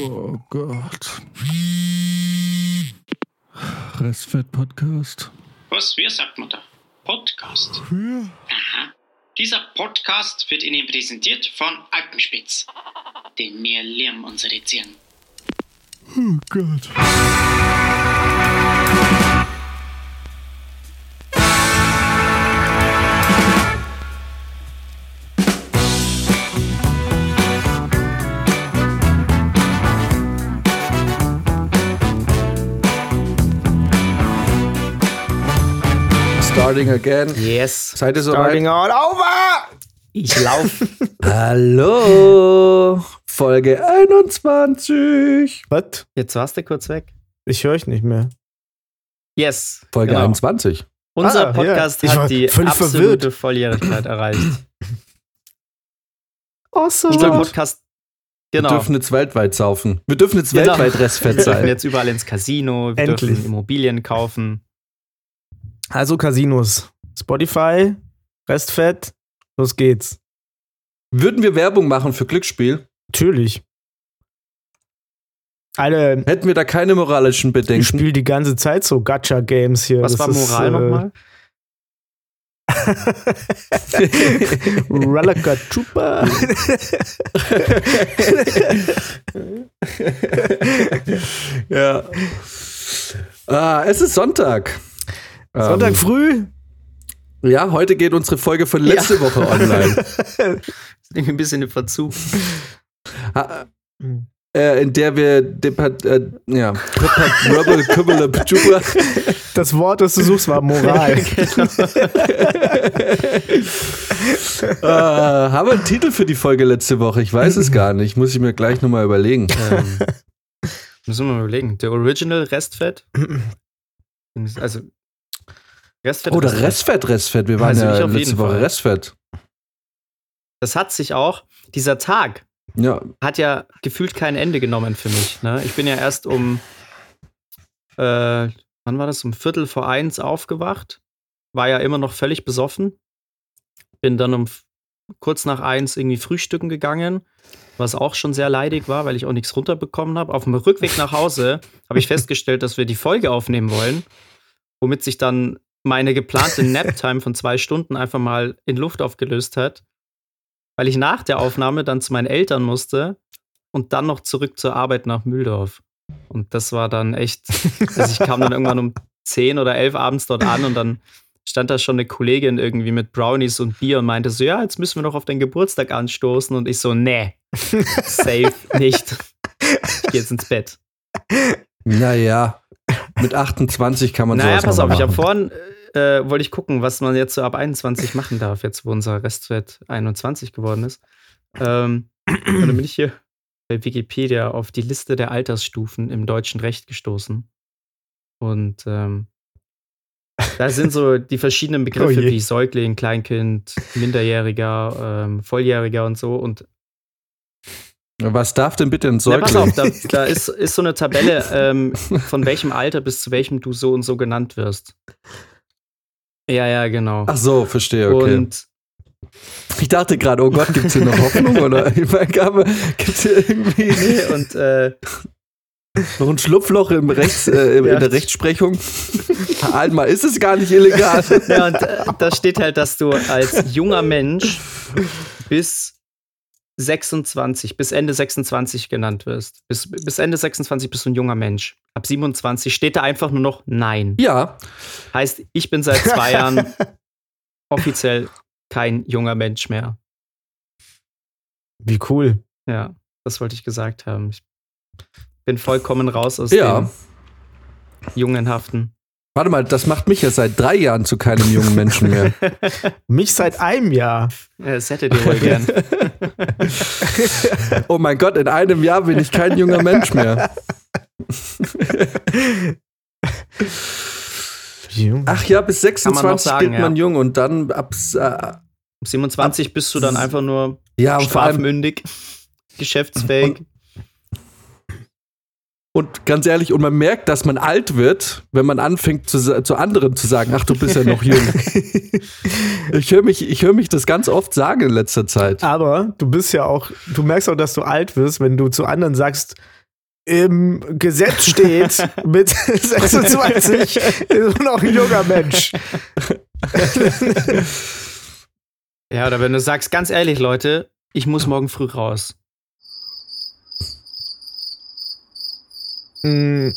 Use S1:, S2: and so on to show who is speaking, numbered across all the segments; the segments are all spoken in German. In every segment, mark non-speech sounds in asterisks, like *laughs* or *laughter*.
S1: Oh Gott. Restfett-Podcast.
S2: Was, wie sagt man da? Podcast.
S1: Ja.
S2: Aha. Dieser Podcast wird Ihnen präsentiert von Alpenspitz. Denn wir lieben unsere Tieren.
S1: Oh Gott. Starting again.
S3: Yes.
S1: Seid ihr
S3: Starting
S1: soweit?
S3: all over. Ich lauf. *laughs*
S1: Hallo. Folge 21.
S4: Was?
S3: Jetzt warst du kurz weg.
S4: Ich höre euch nicht mehr.
S3: Yes.
S1: Folge
S3: genau.
S1: 21.
S3: Unser
S4: Ah,
S3: Podcast
S4: war
S3: hat die absolute
S4: verwirrt.
S3: Volljährigkeit erreicht. *laughs*
S4: Awesome.
S3: Unser Podcast.
S1: Wir
S3: Genau.
S1: dürfen jetzt weltweit saufen. Wir dürfen jetzt
S3: Genau.
S1: weltweit Restfett
S3: Wir dürfen
S1: sein.
S3: jetzt überall ins Casino, wir
S4: Endlich.
S3: dürfen Immobilien kaufen.
S4: Also Casinos. Spotify, Restfett, los geht's.
S1: Würden wir Werbung machen für Glücksspiel,
S4: Natürlich. Alle,
S1: hätten wir da keine moralischen
S4: ich
S1: Bedenken.
S4: spiele die ganze Zeit so Gacha-Games hier.
S3: Was
S4: Das
S3: war
S4: ist,
S3: Moral
S4: äh,
S3: nochmal? *laughs*
S4: Rallaka Chupa. *laughs*
S1: ja. Ah, es ist Sonntag.
S4: Sonntag
S1: Ähm,
S4: früh.
S1: Ja, heute geht unsere Folge von letzte Woche online. *laughs*
S3: Ist irgendwie ein bisschen im Verzug.
S1: Ha- äh, in der wir äh, ja. *laughs*
S4: Das Wort, das du suchst, war Moral. *laughs*
S1: äh, haben wir einen Titel für die Folge letzte Woche? Ich weiß es gar nicht. Muss ich mir gleich nochmal überlegen.
S3: ähm, müssen wir mal überlegen. Der Original Restfett. *clears throat* Also Restfett.
S1: Oder
S3: Restfett.
S1: Restfett, Restfett. Wir waren
S3: Also
S1: ja letzte Woche
S3: Fall.
S1: Restfett.
S3: Das hat sich auch, dieser Tag
S1: Ja,
S3: hat ja gefühlt kein Ende genommen für mich. Ne? Ich bin ja erst um, äh, wann war das? Um Viertel vor eins aufgewacht. War ja immer noch völlig besoffen. Bin dann um kurz nach eins irgendwie frühstücken gegangen, was auch schon sehr leidig war, weil ich auch nichts runterbekommen habe. Auf dem Rückweg nach Hause habe ich festgestellt, dass wir die Folge aufnehmen wollen, womit sich dann meine geplante *laughs* Nap-Time von zwei Stunden einfach mal in Luft aufgelöst hat, weil ich nach der Aufnahme dann zu meinen Eltern musste und dann noch zurück zur Arbeit nach Mühldorf. Und das war dann echt, also ich kam dann irgendwann um 10 oder 11 abends dort an und dann stand da schon eine Kollegin irgendwie mit Brownies und Bier und meinte so, ja, jetzt müssen wir noch auf deinen Geburtstag anstoßen. Und ich so, nee, safe nicht. Ich gehe jetzt ins Bett.
S1: naja. Mit 28 kann man
S3: naja,
S1: sowas
S3: pass auf,
S1: mal
S3: ich habe
S1: machen.
S3: vorhin, äh, wollte ich gucken, was man jetzt so ab 21 machen darf, jetzt wo unser Restwert 21 geworden ist. Ähm, und dann bin ich hier bei Wikipedia auf die Liste der Altersstufen im deutschen Recht gestoßen. Und ähm, da sind so die verschiedenen Begriffe
S4: Oh
S3: wie Säugling, Kleinkind, Minderjähriger, ähm, Volljähriger und so. Und
S1: Was darf denn bitte ein
S3: na, pass
S1: Säugling?
S3: auf, da, da ist, ist so eine Tabelle, ähm, *laughs* von welchem Alter bis zu welchem du so und so genannt wirst. Ja, ja, genau.
S1: Ach so, verstehe, okay.
S3: Und
S1: ich dachte gerade, oh Gott, gibt es hier noch Hoffnung? Oder *laughs* ich meine, gibt es hier irgendwie
S3: nee, und äh,
S1: noch ein Schlupfloch im Rechts, äh, in
S3: Ja.
S1: der Rechtsprechung? Einmal ist es gar nicht illegal.
S3: ja, und äh, da steht halt, dass du als junger Mensch bis 26, bis Ende 26 genannt wirst. Bis, bis Ende 26 bist du ein junger Mensch. Ab 27 steht da einfach nur noch Nein.
S1: Ja,
S3: Heißt, ich bin seit zwei *laughs* Jahren offiziell kein junger Mensch mehr.
S4: Wie cool.
S3: Ja, das wollte ich gesagt haben. Ich bin vollkommen raus aus
S1: Ja.
S3: dem Jungenhaften.
S1: Warte mal, das macht mich ja seit drei Jahren zu keinem jungen Menschen mehr. *laughs*
S4: Mich seit einem Jahr.
S3: Ja, Das hättet ihr wohl gern.
S1: Oh mein Gott, in einem Jahr bin ich kein junger Mensch mehr. Ach ja, bis
S3: Kann man noch
S1: 26
S3: sagen,
S1: gilt man
S3: ja.
S1: jung und dann ab. Äh,
S3: 27 bist du dann einfach nur
S1: ja, und vor allem,
S3: strafmündig, geschäftsfähig.
S1: Und ganz ehrlich, und man merkt, dass man alt wird, wenn man anfängt zu, zu anderen zu sagen, ach, du bist ja noch jung. *laughs* ich höre mich, ich höre mich das ganz oft sagen in letzter Zeit.
S4: Aber du bist ja auch, du merkst auch, dass du alt wirst, wenn du zu anderen sagst, im Gesetz steht, mit 26 ist man auch ein junger Mensch.
S3: Ja, oder wenn du sagst, ganz ehrlich, Leute, ich muss morgen früh raus.
S4: Mm.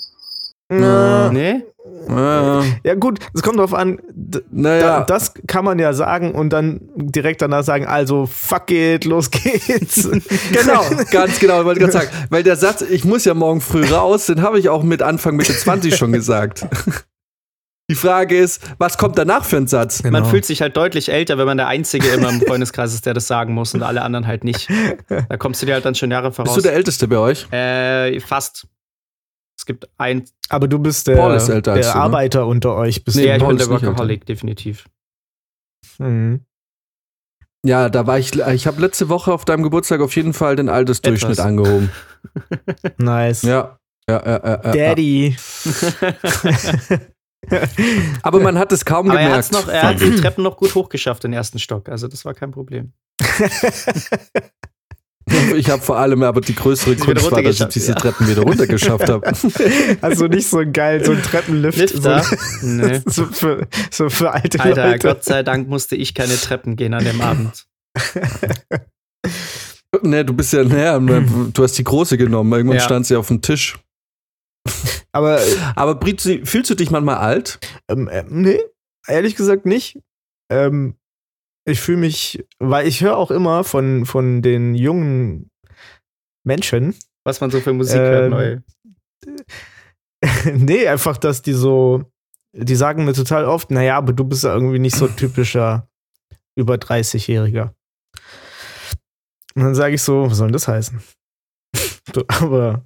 S1: Ja.
S3: Nee?
S1: Ja,
S4: Ja, gut, es kommt drauf an. d- Da,
S1: naja,
S4: das kann man ja sagen und dann direkt danach sagen, also fuck it, los geht's. *laughs*
S1: genau, ganz genau, ich wollte gerade sagen. Weil der Satz, ich muss ja morgen früh raus, den habe ich auch mit Anfang Mitte 20 schon gesagt. *laughs* Die Frage ist, was kommt danach für ein Satz?
S4: Genau.
S3: Man fühlt sich halt deutlich älter, wenn man der Einzige immer im Freundeskreis ist, der das sagen muss und alle anderen halt nicht. Da kommst du dir halt dann schon Jahre
S1: Bist
S3: voraus.
S1: du der Älteste bei euch?
S3: äh, fast. Es gibt ein.
S4: Aber du bist der,
S1: Paul ist älter als
S4: der
S1: du, ne?
S4: Arbeiter unter euch. Bist
S1: Nee,
S3: ja, ich
S1: Paul
S3: bin der
S1: ist nicht
S3: Workaholic, definitiv.
S4: Mhm.
S1: Ja, da war ich, ich habe letzte Woche auf deinem Geburtstag auf jeden Fall den Altersdurchschnitt
S3: Etwas.
S1: angehoben. *laughs*
S4: Nice.
S1: Ja. Ja, ja, ja, ja, ja.
S4: Daddy. *laughs*
S1: Aber man hat es kaum
S3: Aber er,
S1: gemerkt.
S3: noch, er hat die *laughs* Treppen noch gut hochgeschafft, den ersten Stock. Also, das war kein Problem. *laughs*
S1: ich habe vor allem aber die größere Kunst war, dass ich diese
S3: ja.
S1: Treppen wieder *laughs* runtergeschafft habe. *laughs*
S4: Also nicht so geil, so ein Treppenlift.
S3: Lifter? Nee.
S4: So, so, für, so für alte
S3: Alter,
S4: Leute.
S3: Gott sei Dank musste ich keine Treppen gehen an dem Abend.
S1: ne, du bist ja, ne, du hast die große genommen. Irgendwann
S3: Ja.
S1: stand sie auf dem Tisch.
S4: Aber
S1: Aber Britzi, fühlst du dich manchmal alt?
S4: ähm, äh, nee, ehrlich gesagt nicht. Ähm, ich fühle mich, weil ich höre auch immer von, von den jungen Menschen,
S3: Was man so für Musik
S4: Ähm,
S3: hört, neu. *laughs*
S4: nee, einfach, dass die so, die sagen mir total oft, naja, aber du bist ja irgendwie nicht so typischer über 30-Jähriger. Und dann sage ich so, was soll denn das heißen? *laughs* Aber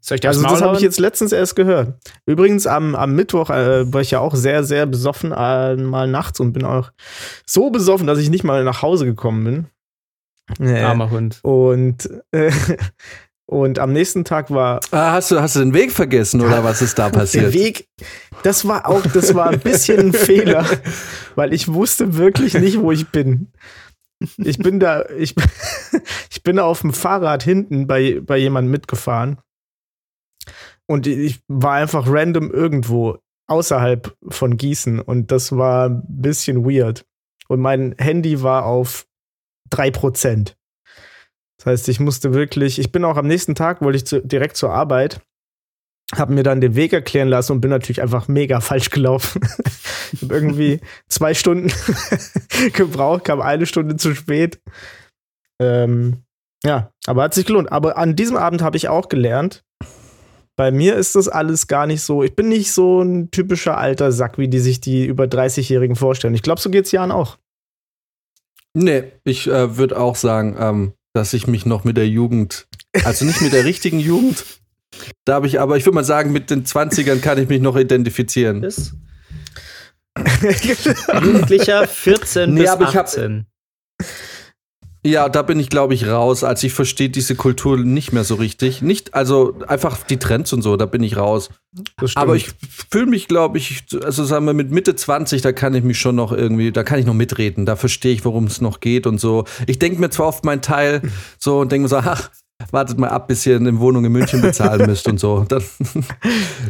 S3: Soll ich dir
S4: Also das habe ich jetzt letztens erst gehört. Übrigens am, am Mittwoch äh, war ich ja auch sehr, sehr besoffen äh, mal nachts und bin auch so besoffen, dass ich nicht mal nach Hause gekommen bin. Äh,
S3: Armer Hund.
S4: und, äh, und am nächsten Tag war
S1: Ah, hast, du, hast du den Weg vergessen oder was ist da *laughs*
S4: der
S1: passiert?
S4: Weg. Das war auch, das war ein bisschen ein *laughs* Fehler, weil ich wusste wirklich nicht, wo ich bin. Ich bin da, ich, *laughs* ich bin auf dem Fahrrad hinten bei, bei jemandem mitgefahren. Und ich war einfach random irgendwo außerhalb von Gießen. Und das war ein bisschen weird. Und mein Handy war auf 3%. Das heißt, ich musste wirklich, ich bin auch am nächsten Tag, wollte ich zu, direkt zur Arbeit, habe mir dann den Weg erklären lassen und bin natürlich einfach mega falsch gelaufen. *laughs* ich habe irgendwie zwei Stunden *laughs* gebraucht, kam eine Stunde zu spät. Ähm, ja, aber hat sich gelohnt. Aber an diesem Abend habe ich auch gelernt, bei mir ist das alles gar nicht so. Ich bin nicht so ein typischer alter Sack, wie die sich die über 30-Jährigen vorstellen. Ich glaube, so geht's Jan auch.
S1: Nee, ich äh, würde auch sagen, ähm, dass ich mich noch mit der Jugend, also nicht mit der richtigen Jugend, da habe ich, aber ich würde mal sagen, mit den 20ern kann ich mich noch identifizieren.
S3: Ist *laughs* Jugendlicher 14
S1: Nee,
S3: bis
S1: aber ich hab-
S3: 18.
S1: Ja, da bin ich, glaube ich, raus. Also ich verstehe diese Kultur nicht mehr so richtig. Nicht, also einfach die Trends und so, da bin ich raus. Aber ich fühle mich, glaube ich, also sagen wir mit Mitte 20, da kann ich mich schon noch irgendwie, da kann ich noch mitreden. Da verstehe ich, worum es noch geht und so. Ich denke mir zwar oft meinen Teil so und denke mir so, ach, wartet mal ab, bis ihr eine Wohnung in München bezahlen müsst und so. *laughs* Dann,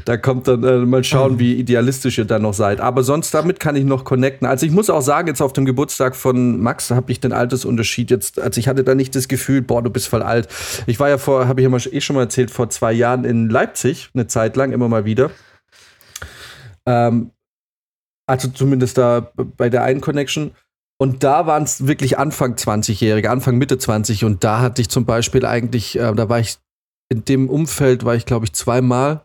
S1: da kommt dann äh, mal schauen, wie idealistisch ihr dann noch seid. Aber sonst damit kann ich noch connecten. Also ich muss auch sagen, jetzt auf dem Geburtstag von Max habe ich den Altersunterschied jetzt, also ich hatte da nicht das Gefühl, boah, du bist voll alt. Ich war ja vor, habe ich ja eh schon mal erzählt, vor zwei Jahren in Leipzig, eine Zeit lang, immer mal wieder. Ähm, also zumindest da bei der einen Connection. Und da waren es wirklich Anfang 20-Jährige, Anfang Mitte 20. Und da hatte ich zum Beispiel eigentlich, äh, da war ich in dem Umfeld, war ich glaube ich zweimal.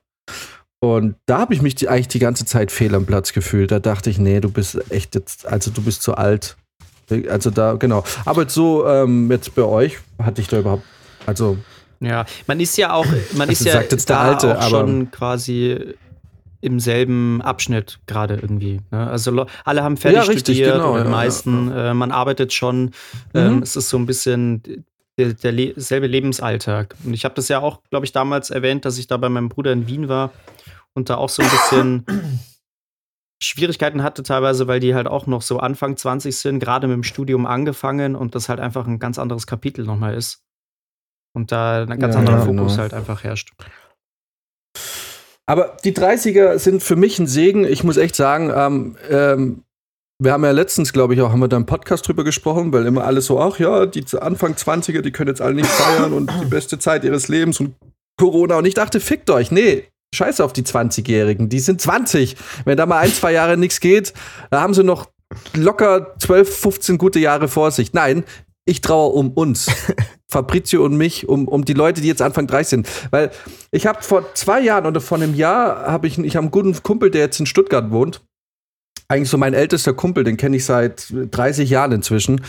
S1: Und da habe ich mich die, eigentlich die ganze Zeit fehl am Platz gefühlt. Da dachte ich, nee, du bist echt jetzt, also du bist zu alt. Also da, genau. Aber jetzt so, ähm, jetzt bei euch hatte ich da überhaupt, also
S3: Ja, man ist ja auch, man ist
S1: Also
S3: ja
S1: sagt jetzt der Alte,
S3: auch
S1: aber-
S3: schon quasi im selben Abschnitt gerade irgendwie. Ne? Also alle haben fertig
S1: Ja, richtig,
S3: studiert,
S1: genau,
S3: oder die
S1: ja,
S3: meisten. Äh, man arbeitet schon.
S1: Mhm.
S3: Ähm, es ist so ein bisschen der, der le selbe Lebensalltag. Und ich habe das ja auch, glaube ich, damals erwähnt, dass ich da bei meinem Bruder in Wien war und da auch so ein bisschen *clears throat* Schwierigkeiten hatte, teilweise, weil die halt auch noch so Anfang 20 sind, gerade mit dem Studium angefangen und das halt einfach ein ganz anderes Kapitel nochmal ist. Und da ein ganz
S1: Ja,
S3: anderer
S1: ja,
S3: Fokus
S1: genau.
S3: halt einfach herrscht.
S1: Aber die 30er sind für mich ein Segen. Ich muss echt sagen, ähm, ähm, wir haben ja letztens, glaube ich, auch haben wir da im Podcast drüber gesprochen, weil immer alles so, ach ja, die Anfang 20er, die können jetzt alle nicht feiern und die beste Zeit ihres Lebens und Corona. Und ich dachte, fickt euch. Nee, scheiße auf die 20-Jährigen. Die sind 20. Wenn da mal ein, zwei Jahre nichts geht, da haben sie noch locker 12, 15 gute Jahre vor sich. Nein, ich traue um uns. *laughs* Fabrizio und mich, um, um die Leute, die jetzt Anfang 30 sind. Weil ich habe vor zwei Jahren oder vor einem Jahr habe ich, ich habe einen guten Kumpel, der jetzt in Stuttgart wohnt. Eigentlich so mein ältester Kumpel, den kenne ich seit 30 Jahren inzwischen.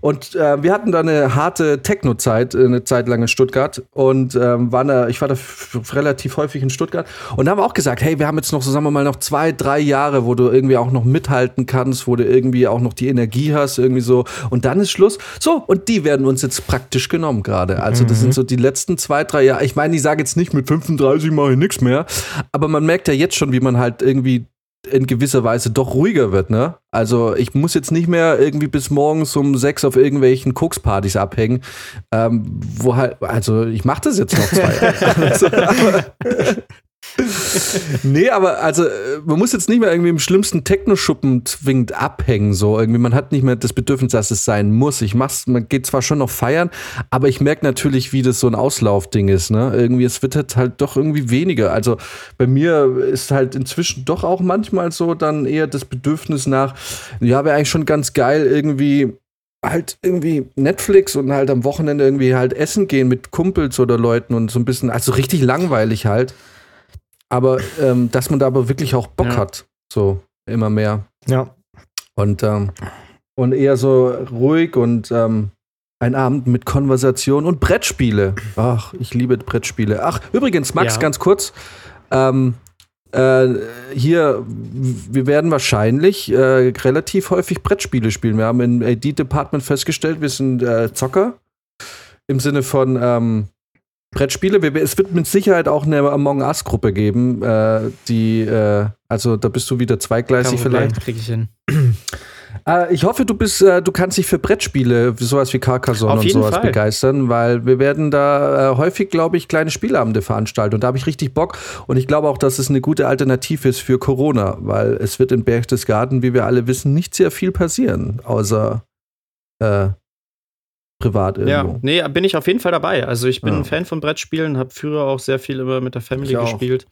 S1: Und äh, wir hatten da eine harte Techno-Zeit, äh, eine Zeit lang in Stuttgart. Und ähm, waren da, ich war da relativ häufig in Stuttgart. Und da haben wir auch gesagt, hey, wir haben jetzt noch, so sagen wir mal, noch zwei, drei Jahre, wo du irgendwie auch noch mithalten kannst, wo du irgendwie auch noch die Energie hast, irgendwie so. Und dann ist Schluss. So, und die werden uns jetzt praktisch genommen gerade. Also das sind so die letzten zwei, drei Jahre. Ich meine, ich sage jetzt nicht, mit 35 mache ich nichts mehr. Aber man merkt ja jetzt schon, wie man halt irgendwie in gewisser Weise doch ruhiger wird, ne? Also ich muss jetzt nicht mehr irgendwie bis morgens um sechs auf irgendwelchen Kokspartys abhängen, ähm, wo halt, also ich mache das jetzt noch zwei Jahre. *laughs* Also, aber, *laughs* nee, aber also äh, man muss jetzt nicht mehr irgendwie im schlimmsten Techno-Schuppen zwingend abhängen, so irgendwie. Man hat nicht mehr das Bedürfnis, dass es sein muss. Ich mach's, man geht zwar schon noch feiern, aber ich merke natürlich, wie das so ein Auslaufding ist, ne? Irgendwie, es wird halt, halt doch irgendwie weniger. Also bei mir ist halt inzwischen doch auch manchmal so dann eher das Bedürfnis nach, ja, wäre eigentlich schon ganz geil, irgendwie halt irgendwie Netflix und halt am Wochenende irgendwie halt essen gehen mit Kumpels oder Leuten und so ein bisschen, also richtig langweilig halt. Aber ähm, dass man da aber wirklich auch Bock
S3: Ja.
S1: hat, so immer mehr.
S4: Ja.
S1: Und, ähm, und eher so ruhig und ähm, ein Abend mit Konversation und Brettspiele. Ach, ich liebe Brettspiele. Ach, übrigens, Max,
S3: Ja.
S1: ganz kurz. Ähm, äh, hier, wir werden wahrscheinlich äh, relativ häufig Brettspiele spielen. Wir haben im AD-Department festgestellt, wir sind äh, Zocker. Im Sinne von ähm, Brettspiele. Es wird mit Sicherheit auch eine Among Us-Gruppe geben, äh, die, äh, also da bist du wieder zweigleisig vielleicht.
S3: krieg ich hin. *clears throat*
S1: Äh, ich hoffe, du bist, du kannst dich für Brettspiele, sowas wie Carcassonne
S3: Auf
S1: und sowas
S3: Fall.
S1: begeistern, weil wir werden da häufig, glaube ich, kleine Spielabende veranstalten und da habe ich richtig Bock und ich glaube auch, dass es eine gute Alternative ist für Corona, weil es wird in Berchtesgaden, wie wir alle wissen, nicht sehr viel passieren, außer privat irgendwo.
S3: Ja, nee, bin ich auf jeden Fall dabei. Also ich bin
S1: Ja.
S3: ein Fan von Brettspielen, habe früher auch sehr viel immer mit der Family
S1: Ich auch.
S3: gespielt.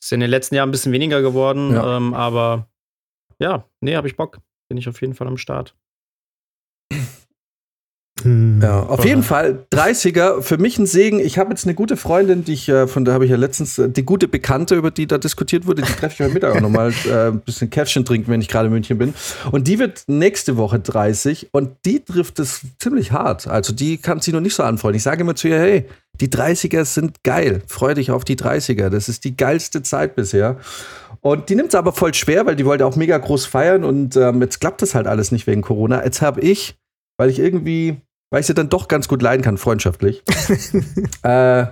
S3: Ist in den letzten Jahren ein bisschen weniger geworden,
S1: Ja.
S3: ähm, aber ja, nee, habe ich Bock. Bin ich auf jeden Fall am Start.
S4: Hm.
S1: Ja, auf jeden Fall 30er, für mich ein Segen. Ich habe jetzt eine gute Freundin, die ich, äh, von der habe ich ja letztens, äh, die gute Bekannte, über die da diskutiert wurde, die treffe ich heute Mittag auch nochmal *laughs* äh, ein bisschen Käffchen trinken, wenn ich gerade in München bin. Und die wird nächste Woche 30 und die trifft es ziemlich hart. Also die kann sich noch nicht so anfreuen. Ich sage immer zu ihr, hey, die 30er sind geil. Freu dich auf die 30er. Das ist die geilste Zeit bisher. Und die nimmt es aber voll schwer, weil die wollte auch mega groß feiern und ähm, jetzt klappt das halt alles nicht wegen Corona. Jetzt habe ich, weil ich irgendwie, weil ich sie dann doch ganz gut leiden kann, freundschaftlich. *laughs* äh,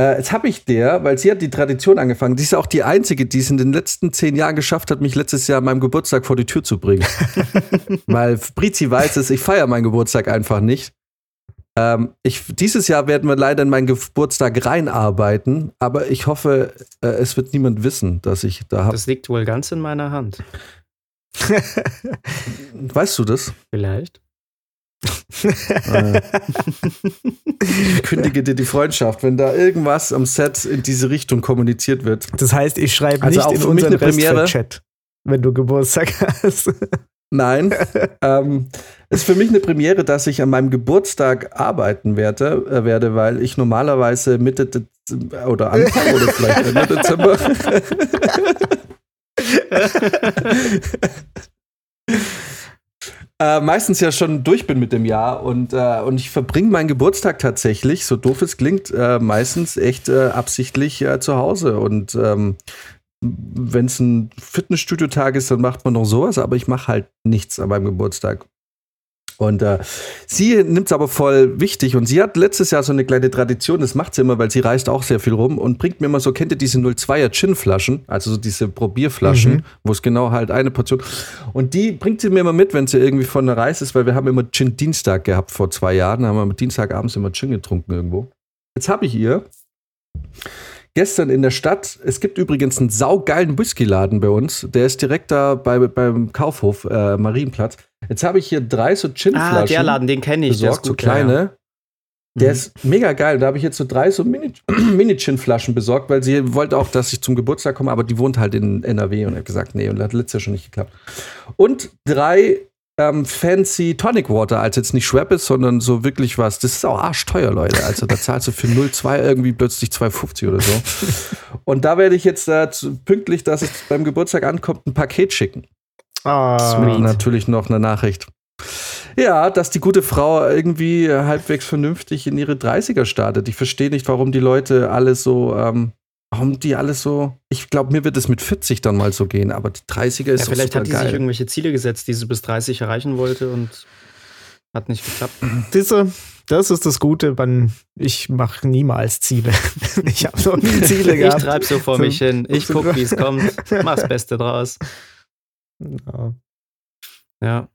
S1: äh, jetzt habe ich der, weil sie hat die Tradition angefangen, die ist auch die einzige, die es in den letzten zehn Jahren geschafft hat, mich letztes Jahr an meinem Geburtstag vor die Tür zu bringen. *laughs* weil Brizi weiß es, ich feiere meinen Geburtstag einfach nicht. Ähm, ich, dieses Jahr werden wir leider in meinen Geburtstag reinarbeiten, aber ich hoffe, äh, es wird niemand wissen, dass ich da habe.
S3: Das liegt wohl ganz in meiner Hand.
S1: Weißt du das?
S3: Vielleicht.
S1: Ich kündige dir die Freundschaft, wenn da irgendwas am Set in diese Richtung kommuniziert wird.
S4: Das heißt, ich schreibe
S1: Also
S4: nicht
S1: auch
S4: in
S1: für mich
S4: unseren
S1: eine Premiere.
S4: Chat, wenn du Geburtstag hast.
S1: Nein, *laughs* ähm, ist für mich eine Premiere, dass ich an meinem Geburtstag arbeiten werde, äh, werde weil ich normalerweise Mitte Dezember oder Anfang oder vielleicht Ende Dezember. *laughs* *laughs* Äh, meistens ja schon durch bin mit dem Jahr und, äh, und ich verbringe meinen Geburtstag tatsächlich, so doof es klingt, äh, meistens echt äh, absichtlich äh, zu Hause. Und ähm, wenn es ein Fitnessstudio-Tag ist, dann macht man noch sowas, aber ich mache halt nichts an meinem Geburtstag. Und äh, sie nimmt es aber voll wichtig und sie hat letztes Jahr so eine kleine Tradition, das macht sie immer, weil sie reist auch sehr viel rum und bringt mir immer so, kennt ihr diese 02er Gin-Flaschen, also so diese Probierflaschen,
S4: Mhm.
S1: wo es genau halt eine Portion. Und die bringt sie mir immer mit, wenn sie irgendwie von der Reise ist, weil wir haben immer Gin-Dienstag gehabt vor zwei Jahren, da haben wir am Dienstagabends immer Gin getrunken irgendwo. Jetzt habe ich ihr gestern in der Stadt, es gibt übrigens einen saugeilen Whiskyladen bei uns, der ist direkt da bei, beim Kaufhof äh, Marienplatz. Jetzt habe ich hier drei so Gin-Flaschen
S3: Ah, der Laden, den kenne ich. der ist
S1: besorgt, so
S3: gut, ja,
S1: kleine.
S3: ja.
S1: Der
S3: Mhm.
S1: ist mega geil. Da habe ich jetzt so drei so Mini- *clears throat* Mini-Gin-Flaschen besorgt, weil sie wollte auch, dass ich zum Geburtstag komme, aber die wohnt halt in NRW und hat gesagt, nee, und hat letztes Jahr schon nicht geklappt. Und drei ähm, fancy Tonic Water, als jetzt nicht Schweppes, sondern so wirklich was. Das ist auch arschteuer, Leute. Also da zahlst du für 0,2 irgendwie plötzlich 2,50 oder so. Und da werde ich jetzt äh, pünktlich, dass es beim Geburtstag ankommt, ein Paket schicken.
S4: Ah,
S1: Mit natürlich noch eine Nachricht. Ja, dass die gute Frau irgendwie halbwegs vernünftig in ihre 30er startet. Ich verstehe nicht, warum die Leute alle so, ähm, warum die alles so. Ich glaube, mir wird es mit 40 dann mal so gehen, aber die 30er ist
S3: Ja, vielleicht hat die sich
S1: geil.
S3: irgendwelche Ziele gesetzt, die sie bis 30 erreichen wollte und hat nicht geklappt.
S4: Diese, das ist das Gute, man, ich mache niemals Ziele. *laughs* ich habe noch nie Ziele
S3: Ich
S4: gehabt.
S3: treib so vor mich hin. Ich guck, wie es kommt. Mach's *laughs* Beste draus.
S4: Ja.
S3: Ja.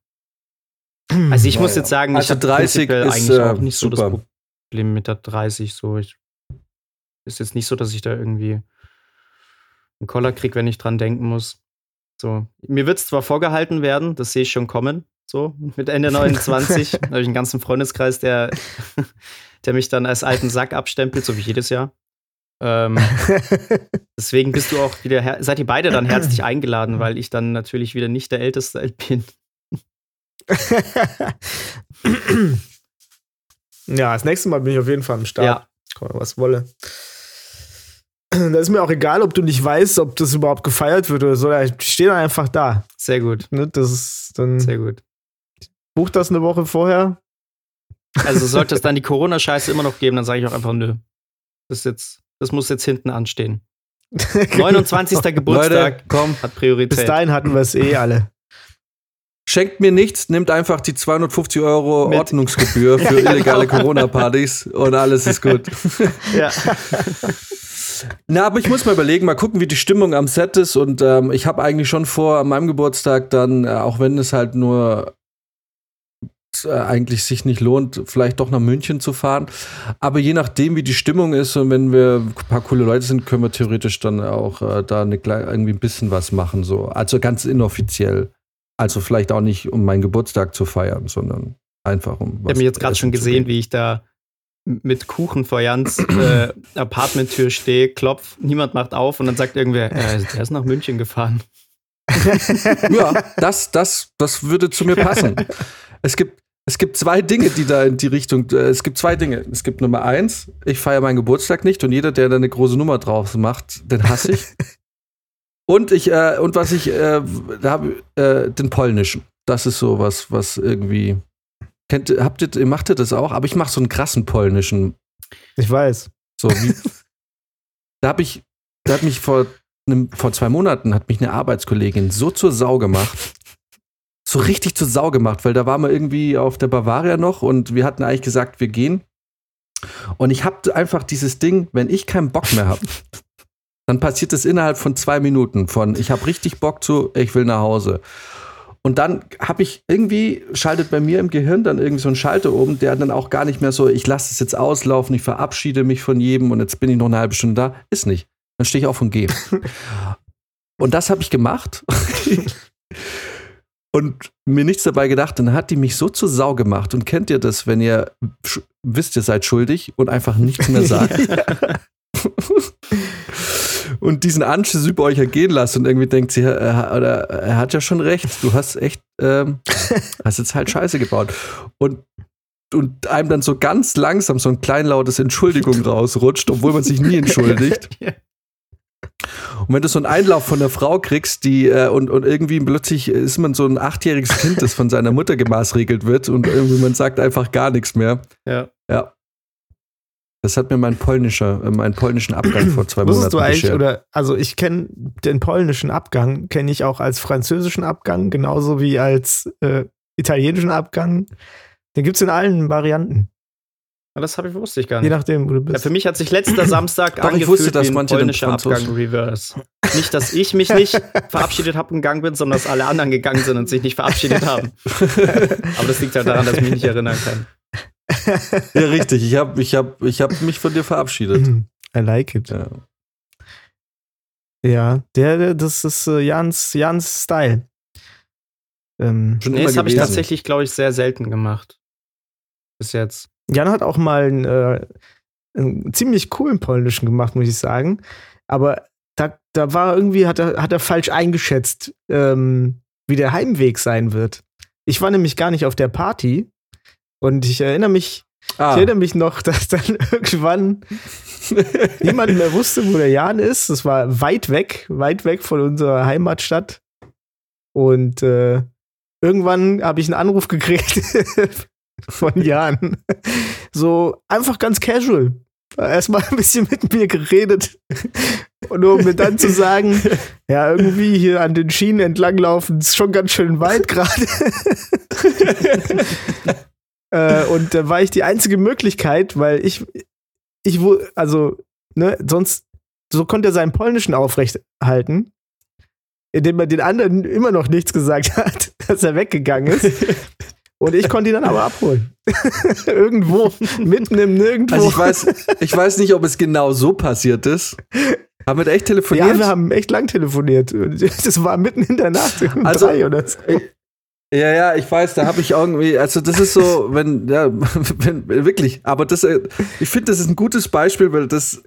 S3: Also ich muss
S1: Ja,
S3: jetzt sagen,
S1: Also
S3: ich habe
S1: 30
S3: prinzipiell
S1: ist,
S3: eigentlich auch
S1: äh,
S3: nicht so
S1: super.
S3: das Problem mit der 30. So, ich ist jetzt nicht so, dass ich da irgendwie einen Koller krieg, wenn ich dran denken muss. So, mir wird es zwar vorgehalten werden, das sehe ich schon kommen. So, mit Ende 29 *laughs* habe ich einen ganzen Freundeskreis, der, *laughs* der mich dann als alten Sack abstempelt, so wie jedes Jahr. Ähm, *laughs* deswegen bist du auch wieder, seid ihr beide dann herzlich eingeladen, weil ich dann natürlich wieder nicht der Älteste bin.
S4: ja, das nächste Mal bin ich auf jeden Fall am Start.
S3: Ja,
S4: Komme, was wolle. *clears throat* Da ist mir auch egal, ob du nicht weißt, ob das überhaupt gefeiert wird oder so. Ich stehe dann einfach da.
S3: sehr gut,
S4: Ne? Das ist dann.
S3: sehr gut.
S4: Buch das eine Woche vorher.
S3: Also sollte es *laughs* dann die Corona-Scheiße immer noch geben, dann sage ich auch einfach nö. Das, ist jetzt, das muss jetzt hinten anstehen. *laughs* 29. Geburtstag
S1: Leute, komm,
S3: hat Priorität.
S4: Bis dahin hatten wir es eh alle.
S1: schenkt mir nichts, nimmt einfach die 250 Euro
S3: Mit.
S1: Ordnungsgebühr für *laughs* illegale Corona-Partys und alles ist gut.
S3: Ja.
S1: Na, aber ich muss mal überlegen, mal gucken, wie die Stimmung am Set ist. Und ähm, ich habe eigentlich schon vor, an meinem Geburtstag dann, äh, auch wenn es halt nur äh, eigentlich sich nicht lohnt, vielleicht doch nach München zu fahren. Aber je nachdem, wie die Stimmung ist und wenn wir ein paar coole Leute sind, können wir theoretisch dann auch äh, da eine, irgendwie ein bisschen was machen. So. Also ganz inoffiziell. Also vielleicht auch nicht, um meinen Geburtstag zu feiern, sondern einfach um
S3: Ich habe mich jetzt gerade schon gesehen, wie ich da mit Kuchen vor Jans äh, Apartmenttür stehe, klopf, niemand macht auf und dann sagt irgendwer, äh, der ist nach München gefahren. *laughs*
S1: Ja, das, das, das würde zu mir passen. Es gibt, es gibt zwei Dinge, die da in die Richtung. Äh, es gibt zwei Dinge. Es gibt Nummer eins, ich feiere meinen Geburtstag nicht und jeder, der da eine große Nummer drauf macht, den hasse ich. *laughs* und ich, äh, und was ich, äh, da habe äh, den polnischen. Das ist so was, was irgendwie. Kennt, ihr- habt ihr, macht ihr das auch? Aber ich mache so einen krassen polnischen.
S4: Ich weiß.
S1: So wie. *laughs* da habe ich, da hat mich vor, einem, vor zwei Monaten hat mich eine Arbeitskollegin so zur Sau gemacht. So richtig zur Sau gemacht, weil da waren wir irgendwie auf der Bavaria noch und wir hatten eigentlich gesagt, wir gehen. Und ich habe einfach dieses Ding, wenn ich keinen Bock mehr habe, dann passiert das innerhalb von zwei Minuten. Von ich habe richtig Bock zu, ich will nach Hause. Und dann habe ich irgendwie, schaltet bei mir im Gehirn dann irgendwie so ein Schalter oben, der dann auch gar nicht mehr so, ich lasse es jetzt auslaufen, ich verabschiede mich von jedem und jetzt bin ich noch eine halbe Stunde da. Ist nicht. Dann stehe ich auf und gehe. und das habe ich gemacht. *laughs* und mir nichts dabei gedacht. Dann hat die mich so zur Sau gemacht. Und kennt ihr das, wenn ihr wisst, ihr seid schuldig und einfach nichts mehr sagt? *laughs* *laughs* und diesen Anschiss über euch ergehen lasst und irgendwie denkt sie, er, oder, er hat ja schon recht, du hast echt, ähm, *laughs* hast jetzt halt Scheiße gebaut. Und, und einem dann so ganz langsam so ein kleinlautes Entschuldigung rausrutscht, obwohl man sich nie *laughs* entschuldigt. *laughs*
S3: Ja.
S1: Und wenn du so einen Einlauf von der Frau kriegst, die äh, und, und irgendwie plötzlich ist man so ein achtjähriges Kind, das von seiner Mutter gemaßregelt wird und irgendwie man sagt einfach gar nichts mehr.
S3: Ja.
S1: Ja. Das hat mir mein polnischer, äh, meinen polnischen Abgang vor zwei
S4: Wusstest
S1: Monaten
S4: du eigentlich,
S1: beschert.
S4: oder, also ich kenne den polnischen Abgang, kenne ich auch als französischen Abgang, genauso wie als äh, italienischen Abgang. Den gibt es in allen Varianten.
S3: Ja, Das habe ich wusste ich gar
S4: Je
S3: nicht.
S4: nachdem, wo du
S3: Ja,
S4: bist.
S3: für mich hat sich letzter *clears throat* Samstag
S1: Doch, ich
S3: angefühlt
S1: wusste, dass
S3: wie ein polnischer Abgang Reverse. Nicht, dass ich mich nicht *laughs* verabschiedet habe und gegangen bin, sondern dass alle anderen gegangen sind und sich nicht verabschiedet haben. *laughs* Aber das liegt halt daran, dass ich mich nicht erinnern kann.
S1: Ja, richtig. Ich habe ich hab, ich hab mich von dir verabschiedet.
S4: I like it.
S1: Ja.
S4: Ja, der, der- das ist äh, Jans, Jans Style. Ähm,
S1: Schon
S3: Nee,
S1: immer
S3: das habe ich tatsächlich, glaube ich, sehr selten gemacht. Bis jetzt.
S4: Jan hat auch mal einen, äh, einen ziemlich coolen polnischen gemacht, muss ich sagen. Aber da, da war irgendwie, hat er, hat er falsch eingeschätzt, ähm, wie der Heimweg sein wird. Ich war nämlich gar nicht auf der Party und ich erinnere mich, ich
S1: Ah,
S4: erinnere mich noch, *laughs* dass dann irgendwann *laughs* niemand mehr wusste, wo der Jan ist. Das war weit weg, weit weg von unserer Heimatstadt. Und äh, irgendwann habe ich einen Anruf gekriegt *laughs* von Jan. So einfach ganz casual. Erstmal ein bisschen mit mir geredet. Und nur um mir dann zu sagen, ja, irgendwie hier an den Schienen entlanglaufen, ist schon ganz schön weit gerade. Äh, und da war ich die einzige Möglichkeit, weil ich, ich wo, also, ne, sonst, so konnte er seinen Polnischen aufrechthalten, indem er den anderen immer noch nichts gesagt hat, *laughs* dass er weggegangen ist. Und ich konnte ihn dann aber abholen. *laughs* Irgendwo, mitten im Nirgendwo.
S1: also ich weiß, ich weiß nicht, ob es genau so passiert ist. Haben wir da echt telefoniert?
S4: ja, wir haben echt lang telefoniert. Das war mitten in der Nacht, um
S1: Also-
S4: drei oder so.
S1: Ja, ja, ich weiß, da habe ich irgendwie, also das ist so, wenn, ja, *laughs* wenn, wirklich, aber das, äh, ich finde, das ist ein gutes Beispiel, weil das,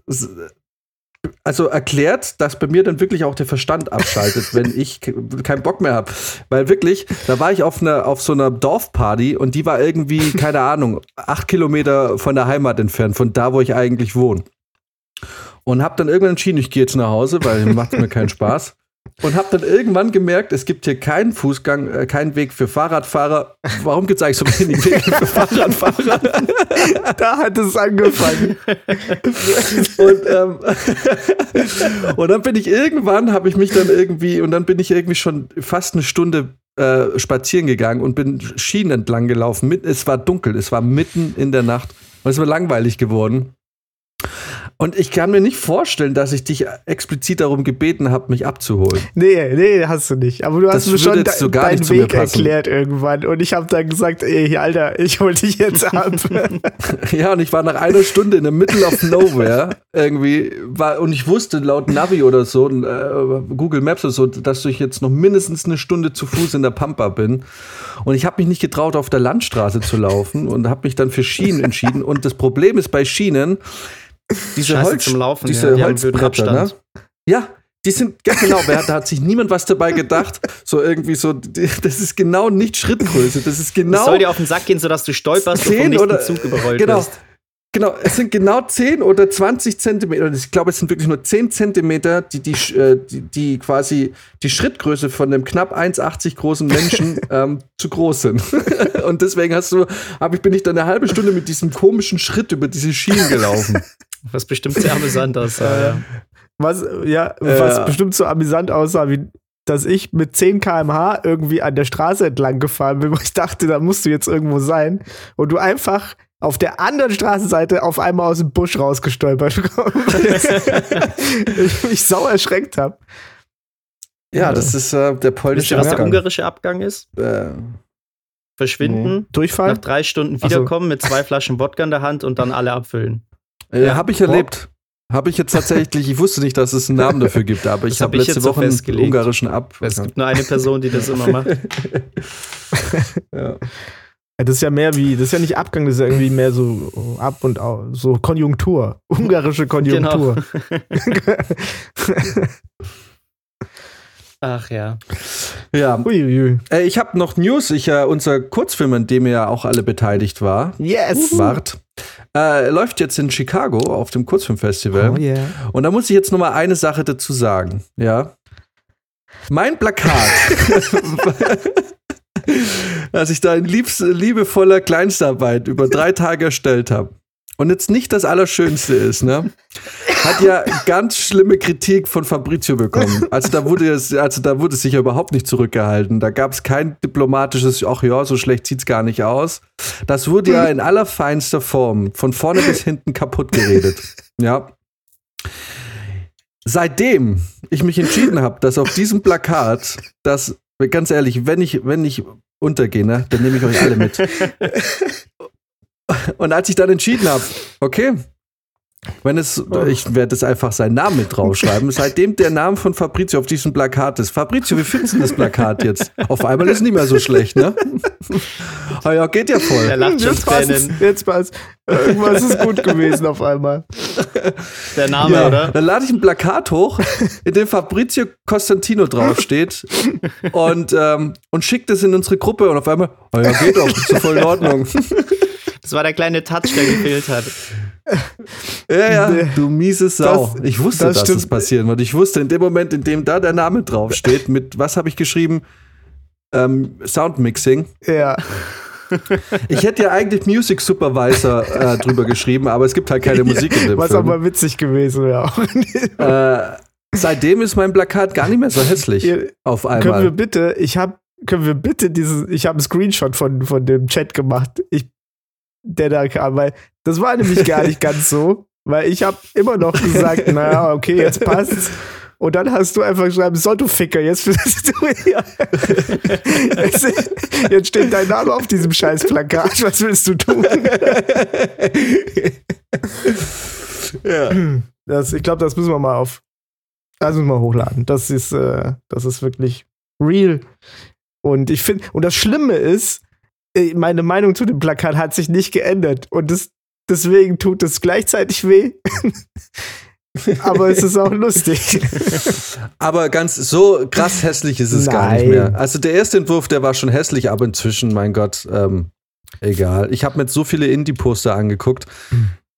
S1: also erklärt, dass bei mir dann wirklich auch der Verstand abschaltet, wenn ich ke- keinen Bock mehr habe. Weil wirklich, da war ich auf einer, auf so einer Dorfparty und die war irgendwie, keine Ahnung, acht Kilometer von der Heimat entfernt, von da, wo ich eigentlich wohne. Und habe dann irgendwann entschieden, ich gehe jetzt nach Hause, weil macht mir keinen Spaß. Und habe dann irgendwann gemerkt, es gibt hier keinen Fußgang, äh, keinen Weg für Fahrradfahrer. Warum gibt es eigentlich so wenig Wege für *laughs* Fahrradfahrer?
S4: Da hat es angefangen.
S1: Und, ähm, und dann bin ich irgendwann, habe ich mich dann irgendwie, und dann bin ich irgendwie schon fast eine Stunde äh, spazieren gegangen und bin Schienen entlang gelaufen. Es war dunkel, es war mitten in der Nacht und es war langweilig geworden. Und ich kann mir nicht vorstellen, dass ich dich explizit darum gebeten habe, mich abzuholen.
S4: Nee, nee, hast du nicht. Aber du
S1: Das
S4: hast mir schon de
S1: so
S4: deinen Weg erklärt irgendwann. Und ich habe dann gesagt, ey, Alter, ich hol dich jetzt *laughs* ab.
S1: Ja, und ich war nach einer Stunde in the middle of nowhere irgendwie, war, und ich wusste laut Navi oder so, äh, Google Maps oder so, dass ich jetzt noch mindestens eine Stunde zu Fuß in der Pampa bin. Und ich habe mich nicht getraut, auf der Landstraße zu laufen und habe mich dann für Schienen entschieden. Und das Problem ist bei Schienen, diese,
S3: Scheiße
S1: Holz,
S3: zum Laufen,
S1: diese
S3: ja,
S1: Holzbretter, ne? Ja, die sind, ja genau, wer da hat sich niemand was dabei gedacht. So irgendwie so, das ist genau nicht Schrittgröße, das ist genau.
S3: Es soll dir auf den Sack gehen, sodass du stolperst und vom
S1: 10
S3: nächsten
S1: oder-
S3: Zug überrollt
S1: genau.
S3: wirst.
S1: Genau, es sind genau 10 oder 20 Zentimeter, ich glaube, es sind wirklich nur 10 Zentimeter, die, die, äh, die, die quasi die Schrittgröße von einem knapp 1,80 großen Menschen *laughs* ähm, zu groß sind. *laughs* und deswegen hast du, hab ich, bin ich dann eine halbe Stunde mit diesem komischen Schritt über diese Schienen gelaufen. *laughs*
S3: Was bestimmt sehr amüsant aussah. ja.
S4: Was, ja, was bestimmt so amüsant aussah, wie dass ich mit 10 km/h irgendwie an der Straße entlang gefahren bin, *laughs* wo ich dachte, da musst du jetzt irgendwo sein. Und du einfach auf der anderen Straßenseite auf einmal aus dem Busch rausgestolpert *laughs* kommst. *laughs* ich mich sau erschreckt habe.
S1: Ja, das ist äh, der
S3: Wisst
S1: polnische
S3: ihr, was der ungarische Abgang ist?
S1: Äh,
S3: Verschwinden,
S4: Durchfall?
S3: nach drei Stunden
S4: Ach so.
S3: wiederkommen mit zwei Flaschen Wodka in der Hand und dann alle abfüllen.
S1: Äh,
S3: Ja.
S1: habe ich erlebt. Habe ich jetzt tatsächlich, ich wusste nicht, dass es einen Namen dafür gibt, aber ich
S3: Das hab
S1: habe
S3: ich
S1: letzte
S3: jetzt so
S1: Woche einen ungarischen Ab.
S3: Es gibt nur eine Person, die das immer macht. *laughs*
S1: ja.
S4: Das ist ja mehr wie, das ist ja nicht Abgang, das ist ja irgendwie mehr so ab und au, so Konjunktur. Ungarische Konjunktur. *laughs*
S3: Ach ja.
S1: ja.
S4: Uiuiui.
S1: Äh, ich habe noch News. Ich, äh, unser Kurzfilm, an dem ihr ja auch alle beteiligt war,
S4: Yes!
S1: wart, äh, läuft jetzt in Chicago auf dem Kurzfilmfestival.
S4: Oh yeah.
S1: Und da muss ich jetzt noch mal eine Sache dazu sagen. Ja. Mein Plakat, *laughs* *laughs* das ich da in liebevoller Kleinstarbeit über drei Tage erstellt habe. Und jetzt nicht das Allerschönste ist, ne? Hat ja ganz schlimme Kritik von Fabrizio bekommen. Also da wurde es, also da wurde es sich ja überhaupt nicht zurückgehalten. Da gab es kein diplomatisches, ach ja, so schlecht sieht's gar nicht aus. Das wurde ja in allerfeinster Form von vorne bis hinten kaputt geredet. Ja. Seitdem ich mich entschieden habe, dass auf diesem Plakat, das ganz ehrlich, wenn ich, wenn ich untergehe, ne, dann nehme ich euch alle mit. Und als ich dann entschieden habe, okay, wenn es, ich werde es einfach seinen Namen mit draufschreiben, *laughs* seitdem der Name von Fabrizio auf diesem Plakat ist. Fabrizio, wie findest du das Plakat jetzt? Auf einmal ist es nicht mehr so schlecht, ne? Aber *laughs* ja, geht ja voll.
S3: Der lacht schon
S4: Jetzt passt, jetzt passt. Irgendwas ist gut gewesen auf einmal.
S3: Der Name,
S1: Ja,
S3: oder?
S1: dann lade ich ein Plakat hoch, in dem Fabrizio Costantino draufsteht *laughs* und, ähm, und schickt es in unsere Gruppe und auf einmal, oh ja, geht doch, ist voll in Ordnung.
S3: Das war der kleine Touch, der gefehlt hat. *laughs*
S1: Ja, ja, du miese Sau.
S4: Das-
S1: ich wusste,
S4: das
S1: dass
S4: stimmt.
S1: das passieren wird. Ich wusste in dem Moment, in dem da der Name draufsteht, mit was habe ich geschrieben? Ähm, Soundmixing.
S4: Ja. *laughs*
S1: Ich hätte ja eigentlich Music Supervisor äh, drüber geschrieben, aber es gibt halt keine Musik in dem
S4: Was
S1: Film.
S4: aber witzig gewesen wäre.
S1: Äh, seitdem ist mein Plakat gar nicht mehr so hässlich.
S4: Ihr-
S1: auf
S4: Können wir
S1: einmal.
S4: bitte, ich habe, können wir bitte diesen, ich habe einen Screenshot von, von dem Chat gemacht, ich, der da kam, weil das war nämlich gar nicht ganz so, weil ich habe immer noch gesagt, naja, okay, jetzt passt's. Und dann hast du einfach geschrieben, so du Ficker, jetzt bist du hier. Jetzt, steht dein Name auf diesem scheiß Plakat, was willst du tun?
S1: ja.
S4: Das, ich glaube, das müssen wir mal auf, das müssen wir hochladen. Das ist, äh, das ist wirklich real. Und ich finde, und das Schlimme ist, meine Meinung zu dem Plakat hat sich nicht geändert. Und das, deswegen tut es gleichzeitig weh. *laughs* Aber es ist auch lustig. *laughs*
S1: Aber ganz so krass hässlich ist es gar nicht
S4: Nein.
S1: mehr. Also der erste Entwurf, der war schon hässlich, aber inzwischen, mein Gott, ähm, egal. Ich habe mir so viele Indie-Poster angeguckt.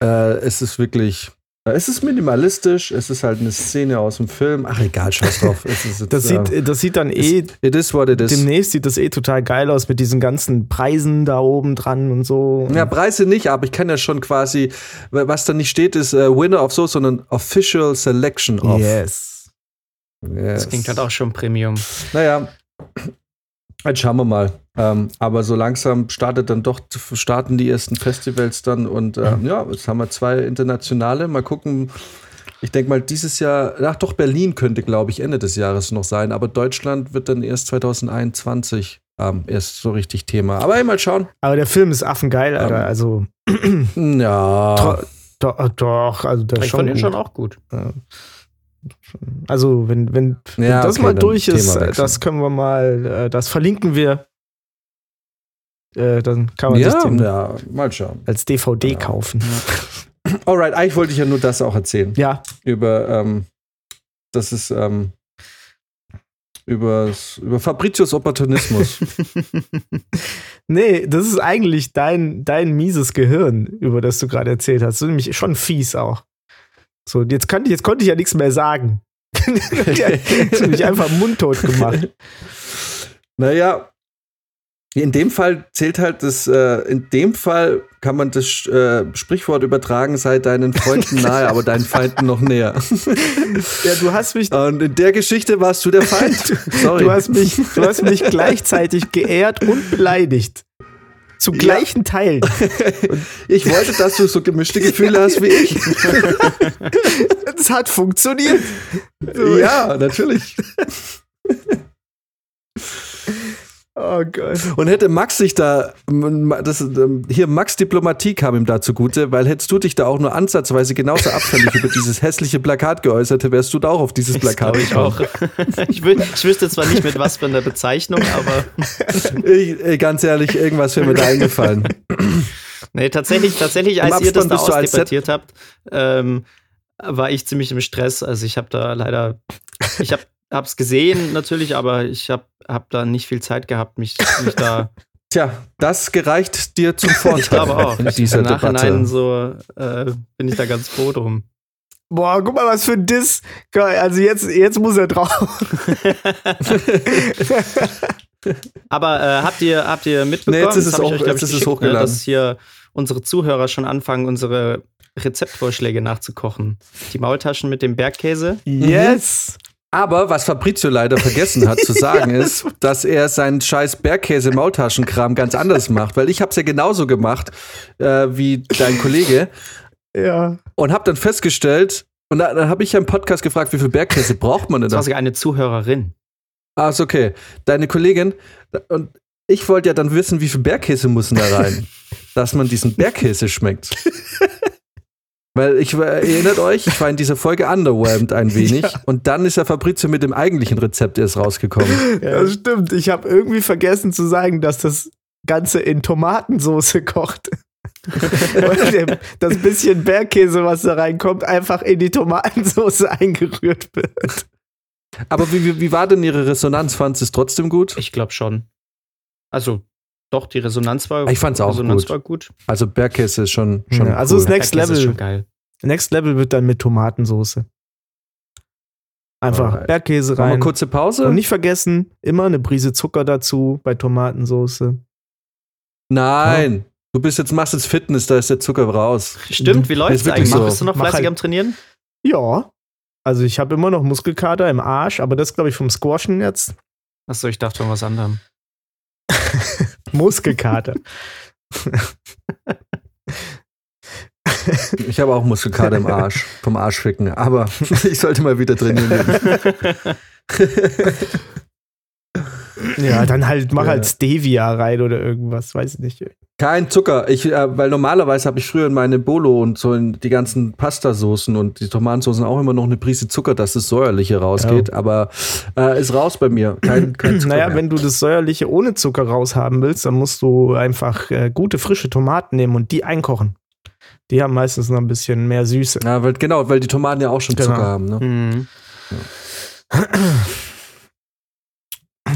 S1: Äh, es ist wirklich, äh, es ist minimalistisch, es ist halt eine Szene aus dem Film. Ach egal, scheiß drauf. Es ist jetzt,
S4: Das sieht,
S1: äh,
S4: das sieht dann eh,
S1: it is what it is.
S4: demnächst sieht das eh total geil aus mit diesen ganzen Preisen da oben dran und so.
S1: Ja, Preise nicht, aber ich kann ja schon quasi, was da nicht steht, ist äh, Winner of so, sondern Official Selection of.
S4: yes.
S1: Yes.
S3: Das klingt halt auch schon Premium.
S1: Naja, jetzt schauen wir mal. Ähm, aber so langsam startet dann doch, starten die ersten Festivals dann und äh, ja, jetzt haben wir zwei internationale. Mal gucken. Ich denke mal, dieses Jahr, ach doch, Berlin könnte, glaube ich, Ende des Jahres noch sein, aber Deutschland wird dann erst 2021 ähm, erst so richtig Thema. Aber ey, mal schauen.
S4: Aber der Film ist affengeil, Alter.
S1: Ähm,
S4: Also, *clears throat*
S1: Ja.
S4: doch, doch, also der ist
S3: Ich
S4: schon
S3: fand den
S4: gut.
S3: schon auch gut.
S4: Also, wenn, wenn, wenn
S1: Ja,
S4: das
S1: okay,
S4: mal durch ist, äh, das können wir mal, äh, das verlinken wir. Äh, dann kann man
S1: Ja,
S4: das dem
S1: ja, mal schauen.
S4: als DVD
S1: Ja.
S4: kaufen.
S1: Alright, eigentlich wollte ich ja nur das auch erzählen.
S4: Ja,
S1: über, ähm, das ist, ähm, über, über Fabricius Opportunismus. *laughs*
S4: nee, das ist eigentlich dein, dein mieses Gehirn, über das du gerade erzählt hast. So nämlich schon fies auch. So, jetzt, kann, jetzt konnte ich ja nichts mehr sagen. *laughs* Hast du *laughs* mich einfach mundtot gemacht.
S1: naja, in dem Fall zählt halt das, äh, in dem Fall kann man das äh, Sprichwort übertragen, sei deinen Freunden nahe, aber deinen Feinden noch näher. *laughs*
S4: Ja, du hast mich,
S1: Und in der Geschichte warst du der Feind. Sorry.
S4: du hast mich, du hast mich gleichzeitig geehrt und beleidigt. Zu gleichen Teilen. *laughs*
S1: ich wollte, dass du so gemischte Gefühle hast wie ich. *laughs*
S4: Es hat funktioniert.
S1: ja, natürlich.
S4: Oh Gott.
S1: Und hätte Max sich da, das, ähm, hier Max Diplomatie kam ihm da zugute, weil hättest du dich da auch nur ansatzweise genauso abfällig *laughs* über dieses hässliche Plakat geäußert, wärst du da auch auf dieses Plakat
S3: ich auch. *laughs* ich, wü ich wüsste zwar nicht mit was für einer Bezeichnung, aber *laughs*
S1: Ich, ey, ganz ehrlich, irgendwas wäre mir da eingefallen.
S3: nee, tatsächlich, tatsächlich, als ihr das da ausdebattiert habt, ähm, war ich ziemlich im Stress. Also ich habe da leider, ich habe hab's gesehen natürlich, aber ich habe hab da nicht viel Zeit gehabt, mich, mich da. *laughs*
S1: Tja, das gereicht dir zum *laughs* Vorteil.
S3: Ich glaube auch.
S1: in dieser
S3: Im Nachhinein
S1: Debatte.
S3: so äh, bin ich da ganz froh drum.
S4: Boah, guck mal, was für ein Diss. Also jetzt, jetzt muss er drauf. *laughs*
S3: Aber äh, habt ihr habt ihr mitbekommen?
S1: Nee, jetzt ist es auch-
S3: euch,
S1: jetzt ist es
S3: geschickt,
S1: hochgeladen.
S3: Ne, dass hier unsere Zuhörer schon anfangen, unsere Rezeptvorschläge nachzukochen. Die Maultaschen mit dem Bergkäse.
S4: Yes!
S1: Aber was Fabrizio leider vergessen hat zu *laughs* sagen, ist, dass er seinen scheiß Bergkäse-Maultaschenkram ganz anders macht. Weil ich habe es ja genauso gemacht äh, wie dein Kollege.
S4: Ja.
S1: Und habe dann festgestellt, und da, dann habe ich ja im Podcast gefragt, wie viel Bergkäse braucht man denn
S3: Das war
S1: da?
S3: sogar eine Zuhörerin.
S1: Ah, ist okay. Deine Kollegin. Und ich wollte ja dann wissen, wie viel Bergkäse muss denn da rein, *laughs* dass man diesen Bergkäse schmeckt. *laughs* Weil ich war- erinnert euch, ich war in dieser Folge underwhelmed ein *laughs* wenig und dann ist ja Fabrizio mit dem eigentlichen Rezept erst rausgekommen. *laughs*
S4: Das stimmt. Ich habe irgendwie vergessen zu sagen, dass das Ganze in Tomatensoße kocht. *laughs* Und das bisschen Bergkäse, was da reinkommt, einfach in die Tomatensoße eingerührt wird.
S1: Aber wie, wie, wie war denn Ihre Resonanz? Fand es trotzdem gut?
S3: Ich glaube schon. Also, doch, die Resonanz war,
S1: Ich fand's auch
S3: Resonanz
S1: gut.
S3: war gut.
S1: Also Bergkäse ist schon, schon
S4: Ja, also
S1: cool.
S4: das Next
S3: Bergkäse ist
S4: Level.
S3: schon geil.
S4: Next Level wird dann mit Tomatensoße. Einfach
S1: Alright.
S4: Bergkäse
S1: Machen wir
S4: rein.
S1: kurze Pause?
S4: Und nicht vergessen, immer eine Prise Zucker dazu bei Tomatensoße.
S1: Nein. Du bist jetzt, machst jetzt Fitness, da ist der Zucker raus.
S3: Stimmt, wie läuft's eigentlich?
S1: so.
S3: Bist du noch fleißig
S4: halt.
S3: am Trainieren?
S4: Ja. Also ich habe immer noch Muskelkater im Arsch, aber das glaube ich vom Squashen jetzt.
S3: Achso, ich dachte von was anderem. *laughs*
S4: Muskelkater.
S1: Ich habe auch Muskelkater im Arsch, vom Arschficken. Aber *laughs* ich sollte mal wieder trainieren.
S4: ja, dann halt mach
S1: Ja.
S4: halt Stevia rein oder irgendwas, weiß ich nicht.
S1: Kein Zucker. Ich, äh, weil normalerweise habe ich früher in meine Bolo und so in die ganzen Pastasoßen und die Tomatensoßen auch immer noch eine Prise Zucker, dass das Säuerliche rausgeht. Aber äh, ist raus bei mir. Kein, kein Zucker.
S4: Naja,
S1: mehr.
S4: wenn du das säuerliche ohne Zucker raushaben willst, dann musst du einfach äh, gute frische Tomaten nehmen und die einkochen. Die haben meistens noch ein bisschen mehr Süße.
S1: Ja, weil, genau, weil die Tomaten ja auch schon
S4: Genau.
S1: Zucker haben. Ne?
S3: Mhm.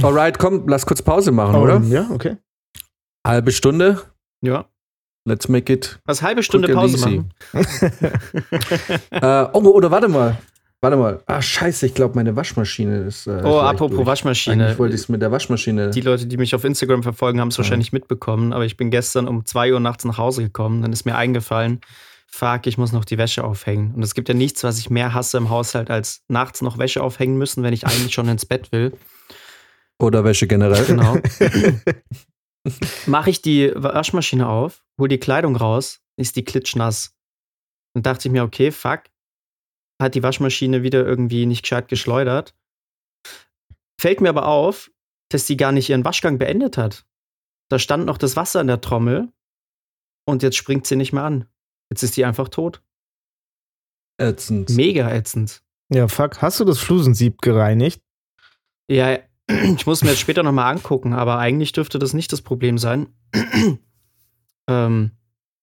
S1: Alright, komm, lass kurz Pause machen,
S4: Oh,
S1: oder?
S4: Ja, okay.
S1: Halbe Stunde.
S3: Ja.
S1: Let's make it.
S3: Was halbe Stunde Pause
S1: easy.
S3: machen. *laughs* *laughs*
S1: Äh, oh, oder warte mal. Warte mal. Ah, scheiße, ich glaube, meine Waschmaschine ist. Äh,
S3: Oh, apropos
S1: durch.
S3: Waschmaschine.
S1: Eigentlich wollte ich es mit der Waschmaschine.
S3: Die Leute, die mich auf Instagram verfolgen, haben es wahrscheinlich mitbekommen, aber ich bin gestern um 2 Uhr nachts nach Hause gekommen. Dann ist mir eingefallen, fuck, ich muss noch die Wäsche aufhängen. Und es gibt ja nichts, was ich mehr hasse im Haushalt, als nachts noch Wäsche aufhängen müssen, wenn ich eigentlich schon ins Bett will.
S1: oder Wäsche generell.
S3: Genau. *laughs* Mache ich die Waschmaschine auf, hol die Kleidung raus, ist die klitschnass. Dann dachte ich mir, okay, fuck, hat die Waschmaschine wieder irgendwie nicht gescheit geschleudert. Fällt mir aber auf, dass die gar nicht ihren Waschgang beendet hat. Da stand noch das Wasser in der Trommel und jetzt springt sie nicht mehr an. Jetzt ist die einfach tot.
S1: Ätzend.
S3: Mega ätzend.
S4: Ja, fuck. Hast du das Flusensieb gereinigt?
S3: Ja, ich muss mir jetzt später nochmal angucken, aber eigentlich dürfte das nicht das Problem sein. *clears throat* ähm,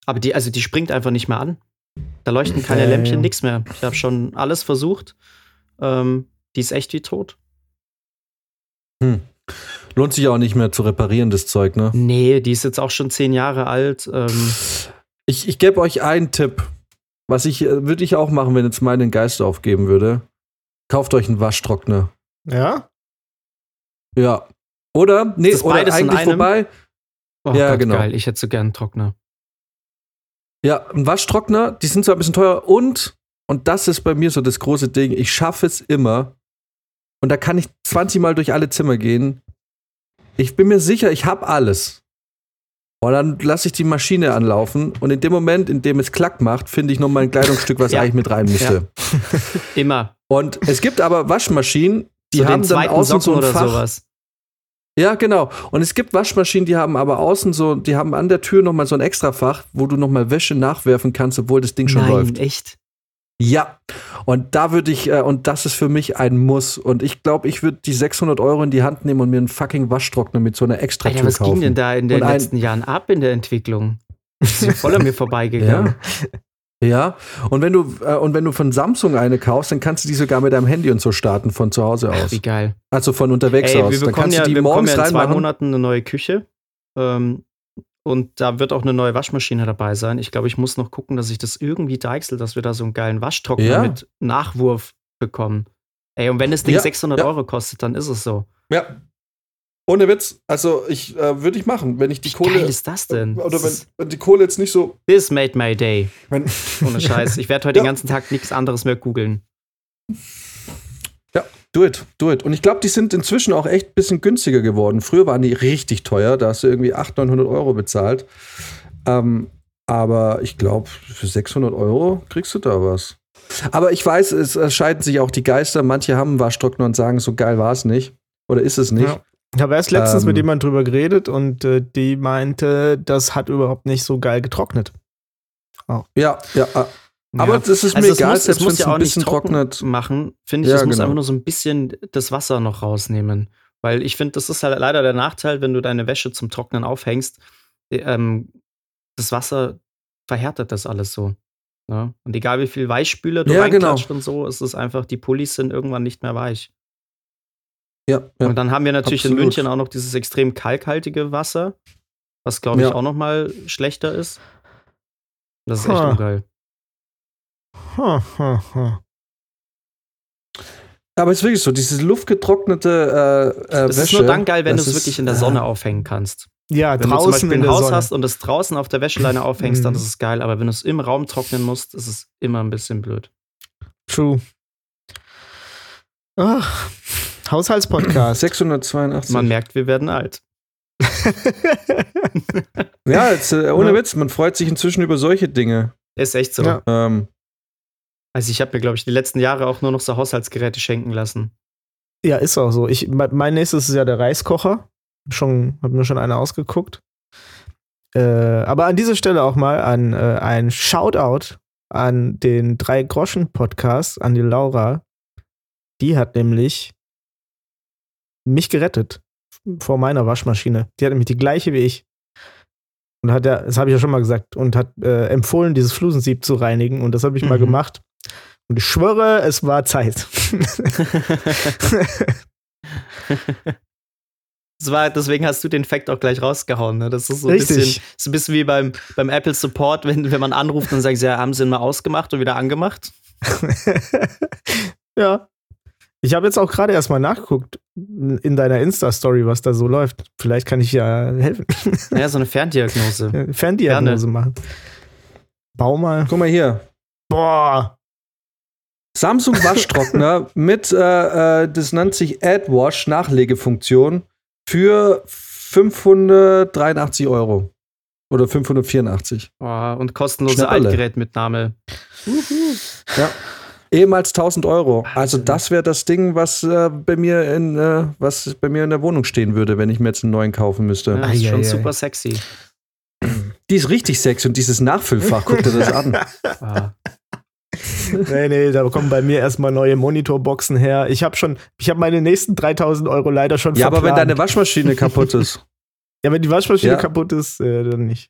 S3: aber die, also die springt einfach nicht mehr an. Da leuchten keine
S4: Ja,
S3: Lämpchen,
S4: ja.
S3: nix mehr. Ich habe schon alles versucht. Ähm, die ist echt wie tot.
S1: Hm. Lohnt sich auch nicht mehr zu reparieren, das Zeug, ne?
S3: Nee, die ist jetzt auch schon zehn Jahre alt. Ähm,
S1: Ich, ich gebe euch einen Tipp. Was ich, äh, würde ich auch machen, wenn jetzt mal den Geist aufgeben würde. Kauft euch einen Waschtrockner.
S4: Ja?
S1: Ja. Oder? Nee,
S3: Ist das
S1: oder
S3: beides in
S1: eigentlich
S3: einem?
S1: vorbei.
S3: oh
S1: Ja,
S3: Gott,
S1: genau.
S3: geil. Ich hätte so gern einen Trockner.
S1: Ja, ein Waschtrockner, die sind zwar ein bisschen teuer und, und das ist bei mir so das große Ding, ich schaffe es immer. Und da kann ich 20 Mal durch alle Zimmer gehen. Ich bin mir sicher, ich habe alles. Und dann lasse ich die Maschine anlaufen und in dem Moment, in dem es klack macht, finde ich noch mal ein Kleidungsstück, was *laughs*
S3: Ja.
S1: eigentlich mit rein müsste. *laughs*
S3: Immer.
S1: Und es gibt aber Waschmaschinen, die
S3: so
S1: haben
S3: den
S1: dann
S3: zweiten
S1: außen so
S3: Socken
S1: ein
S3: oder
S1: Fach.
S3: sowas.
S1: Ja, genau. Und es gibt Waschmaschinen, die haben aber außen so, die haben an der Tür noch mal so ein Extrafach, wo du noch mal Wäsche nachwerfen kannst, obwohl das Ding schon
S3: Nein,
S1: läuft.
S3: echt.
S1: Ja, und da würde ich, äh, und das ist für mich ein Muss. Und ich glaube, ich würde die 600 Euro in die Hand nehmen und mir einen fucking Waschtrockner mit so einer extra
S3: Alter, was
S1: kaufen.
S3: ging denn da in den
S1: Und
S3: letzten Jahren ab in der Entwicklung? Das *laughs* ist voll an mir vorbeigegangen.
S1: Ja. Ja, und wenn du, äh, und wenn du von Samsung eine kaufst, dann kannst du die sogar mit deinem Handy und so starten von zu Hause
S3: Ach,
S1: aus.
S3: wie geil.
S1: Also von unterwegs
S3: Ey,
S1: aus.
S3: wir
S1: Dann
S3: bekommen
S1: kannst
S3: ja,
S1: du die
S3: wir
S1: morgens
S3: ja in zwei. Monaten eine neue Küche. Ähm, und da wird auch eine neue Waschmaschine dabei sein. Ich glaube, ich muss noch gucken, dass ich das irgendwie deichsel, dass wir da so einen geilen Waschtrockner
S1: Ja.
S3: mit Nachwurf bekommen. Ey, und wenn das Ding
S1: Ja,
S3: 600
S1: ja.
S3: Euro kostet, dann ist es so.
S1: Ja. Ohne Witz, also ich äh, würde ich machen, wenn ich die
S3: Wie
S1: Kohle.
S3: geil ist das denn?
S1: Oder wenn, wenn die Kohle jetzt nicht so.
S3: This made my day.
S1: Wenn, *laughs*
S3: Ohne Scheiß. Ich werde heute den
S1: Ja.
S3: ganzen Tag nichts anderes mehr googeln.
S1: ja, do it, do it. Und ich glaube, die sind inzwischen auch echt ein bisschen günstiger geworden. Früher waren die richtig teuer, da hast du irgendwie 800, 900 Euro bezahlt. Ähm, aber ich glaube, für 600 Euro kriegst du da was. Aber ich weiß, es scheiden sich auch die Geister. Manche haben einen Waschtrockner und sagen, so geil war es nicht. Oder ist es nicht?
S4: Ja. Ich habe erst letztens
S1: Ähm.
S4: mit jemand drüber geredet und äh, die meinte, das hat überhaupt nicht so geil getrocknet.
S1: Ja, ja. äh, Aber
S3: Ja.
S1: das ist mir
S3: Also es
S1: egal,
S3: muss, es
S1: selbst wenn
S3: muss
S1: es
S3: ja
S1: ein
S3: auch nicht
S1: bisschen
S3: trocken
S1: trocknet.
S3: machen, finde ich.
S1: Ja,
S3: es muss
S1: genau.
S3: einfach nur so ein bisschen das Wasser noch rausnehmen. Weil ich finde, das ist halt leider der Nachteil, wenn du deine Wäsche zum Trocknen aufhängst. Ähm, das Wasser verhärtet das alles so. Ja? Und egal wie viel Weichspüler du
S1: Ja, genau.
S3: reinklatscht und so, ist es einfach, die Pullis sind irgendwann nicht mehr weich.
S1: Ja, ja.
S3: Und dann haben wir natürlich in
S1: absolut.
S3: München auch noch dieses extrem kalkhaltige Wasser, was glaube ich
S1: Ja.
S3: auch noch mal schlechter ist. Das ist echt
S4: Ha.
S3: ungeil.
S4: Ha, ha, ha.
S1: Aber es ist wirklich so, dieses luftgetrocknete äh, äh,
S3: Das
S1: Wäsche.
S3: ist nur dann geil, wenn du es wirklich in der
S1: äh,
S3: Sonne aufhängen kannst.
S4: Ja,
S3: Wenn du zum
S4: draußen
S3: Beispiel
S4: in
S3: ein Haus
S4: Sonne.
S3: hast und es draußen auf der Wäscheleine aufhängst, dann
S4: Mhm.
S3: ist es geil. Aber wenn du es im Raum trocknen musst, ist es immer ein bisschen blöd.
S4: True. Ach, Haushaltspodcast.
S1: 682.
S3: Man merkt, wir werden alt. *laughs*
S1: Ja, jetzt, äh, ohne
S4: Ja.
S1: Witz, man freut sich inzwischen über solche Dinge.
S3: Ist echt so.
S4: Ja.
S1: Ähm,
S3: Also ich habe mir, glaube ich, die letzten Jahre auch nur noch so Haushaltsgeräte schenken lassen.
S4: ja, ist auch so. Ich, mein nächstes ist ja der Reiskocher. Schon, hab mir schon eine ausgeguckt. Äh, aber an dieser Stelle auch mal an äh, ein Shoutout an den Drei-Groschen-Podcast, an die Laura. Die hat nämlich mich gerettet vor meiner Waschmaschine. Die hat nämlich die gleiche wie ich. Und hat ja, das habe ich ja schon mal gesagt, und hat äh, empfohlen, dieses Flusensieb zu reinigen. Und das habe ich mal
S3: Mhm.
S4: gemacht. Und ich schwöre, es war Zeit. *laughs*
S3: Das war, deswegen hast du den Fact auch gleich rausgehauen. Ne? Das ist so ein
S4: Richtig.
S3: bisschen, so ein bisschen wie beim, beim Apple Support, wenn, wenn man anruft und sagt, ja, haben sie ihn mal ausgemacht und wieder angemacht. *laughs*
S4: ja. Ich habe jetzt auch gerade erst mal nachgeguckt in deiner Insta-Story, was da so läuft. Vielleicht kann ich ja helfen.
S3: Naja, so eine Ferndiagnose. *laughs*
S4: Ferndiagnose machen. Bau mal.
S1: guck mal hier.
S4: Boah.
S1: Samsung *laughs* Waschtrockner mit, äh, äh, das nennt sich AdWash Nachlegefunktion für 583 Euro. Oder 584.
S3: Oh, und kostenlose. Altgerätmitnahme.
S1: Ja. Ehemals 1000 Euro. Also
S3: Wahnsinn.
S1: das wäre das Ding, was äh, bei mir in äh, was bei mir in der Wohnung stehen würde, wenn ich mir jetzt einen neuen kaufen müsste.
S3: Ja, ist schon super sexy.
S1: Die ist richtig sexy und dieses Nachfüllfach, guck dir das an.
S3: Ah. *laughs*
S4: Nee, nee, da kommen bei mir erstmal neue Monitorboxen her. Ich habe schon, ich habe meine nächsten 3000 Euro leider schon
S1: Ja, aber wenn
S4: verplant.
S1: deine Waschmaschine kaputt ist, *laughs*
S4: Ja, wenn die Waschmaschine
S1: Ja.
S4: kaputt ist, äh, dann nicht.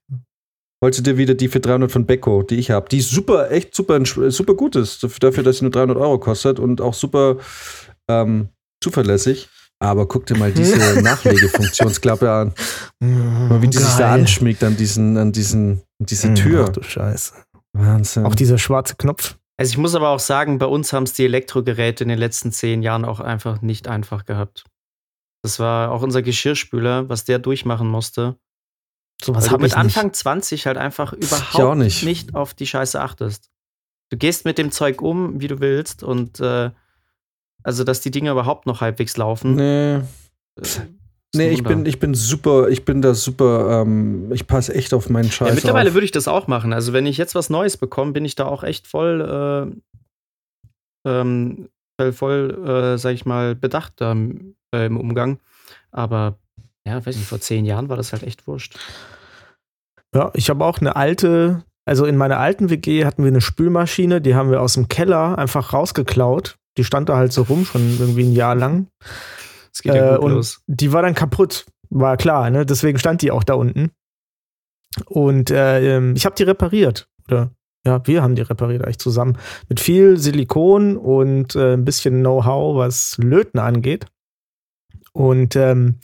S1: Holst du dir wieder die für 300 von Beko, die ich habe. Die super, echt super, super gut ist. Dafür, dass sie nur 300 Euro kostet und auch super ähm, zuverlässig. Aber guck dir mal *laughs* diese Nachlegefunktionsklappe an. Mal wie die sich da
S4: Geil.
S1: anschmiegt an diesen, an diesen, an diese
S4: Ach
S1: Tür.
S4: du Scheiße.
S1: Wahnsinn.
S4: Auch dieser schwarze Knopf.
S3: Also ich muss aber auch sagen, bei uns haben es die Elektrogeräte in den letzten zehn Jahren auch einfach nicht einfach gehabt. Das war auch unser Geschirrspüler, was der durchmachen musste.
S4: Sowas
S3: weil du mit
S4: nicht.
S3: Anfang 20 halt einfach überhaupt
S1: nicht.
S3: nicht. auf die Scheiße achtest. Du gehst mit dem Zeug um, wie du willst und äh, also, dass die Dinge überhaupt noch halbwegs laufen.
S1: nee.
S3: äh,
S1: Nee, ich bin, ich bin super, ich bin da super, ähm, ich passe echt auf meinen Scheiß
S3: ja, mittlerweile
S1: auf.
S3: würde ich das auch machen. Also, wenn ich jetzt was Neues bekomme, bin ich da auch echt voll, äh, ähm, voll, äh, sag ich mal, bedacht da, äh, im Umgang. Aber ja, weiß nicht, vor zehn Jahren war das halt echt wurscht.
S4: Ja, ich habe auch eine alte, also in meiner alten WG hatten wir eine Spülmaschine, die haben wir aus dem Keller einfach rausgeklaut. Die stand da halt so rum, schon irgendwie ein Jahr lang.
S3: Es geht ja
S4: Äh,
S3: gut
S4: und
S3: los.
S4: die war dann kaputt, war klar, ne? Deswegen stand die auch da unten. Und äh, ähm, ich habe die repariert. Oder ja, wir haben die repariert eigentlich zusammen. Mit viel Silikon und äh, ein bisschen Know-how, was Löten angeht. Und ähm,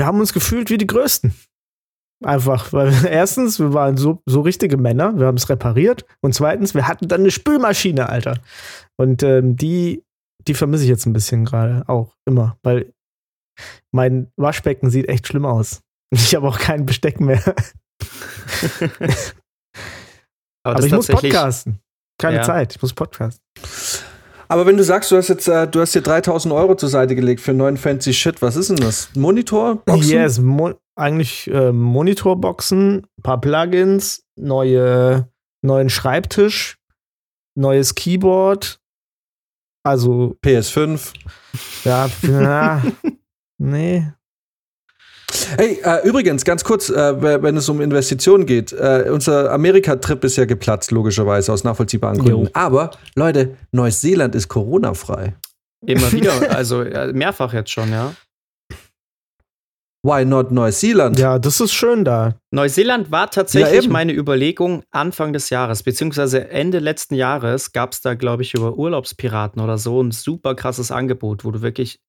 S4: wir haben uns gefühlt wie die Größten. Einfach, weil *laughs* erstens, wir waren so, so richtige Männer, wir haben es repariert. Und zweitens, wir hatten dann eine Spülmaschine, Alter. Und ähm, die, die vermisse ich jetzt ein bisschen gerade auch immer, weil mein Waschbecken sieht echt schlimm aus. *laughs* Ich habe auch kein Besteck mehr. *laughs*
S3: Aber,
S4: Aber ich muss podcasten. Keine
S3: Ja.
S4: Zeit, ich muss podcasten.
S1: Aber wenn du sagst, du hast jetzt, äh, du hast dir 3000 Euro zur Seite gelegt für neuen fancy Shit, was ist denn das? Monitor? Boxen?
S4: Yes, mo eigentlich äh, Monitorboxen, ein paar Plugins, neue, neuen Schreibtisch, neues Keyboard. Also,
S1: PS5.
S4: ja, ja *laughs* nee.
S1: Hey, äh, übrigens, ganz kurz, äh, wenn es um Investitionen geht, äh, unser Amerika-Trip ist ja geplatzt, logischerweise, aus nachvollziehbaren Gründen.
S4: Jo.
S1: Aber, Leute, Neuseeland ist Corona-frei.
S3: Immer *laughs* wieder, also ja, mehrfach jetzt schon, ja.
S1: Why not Neuseeland?
S4: Ja, das ist schön da.
S3: Neuseeland war
S1: Ja,
S3: tatsächlich
S1: eben.
S3: meine Überlegung Anfang des Jahres, beziehungsweise Ende letzten Jahres gab es da, glaube ich, über Urlaubspiraten oder so ein super krasses Angebot, wo du wirklich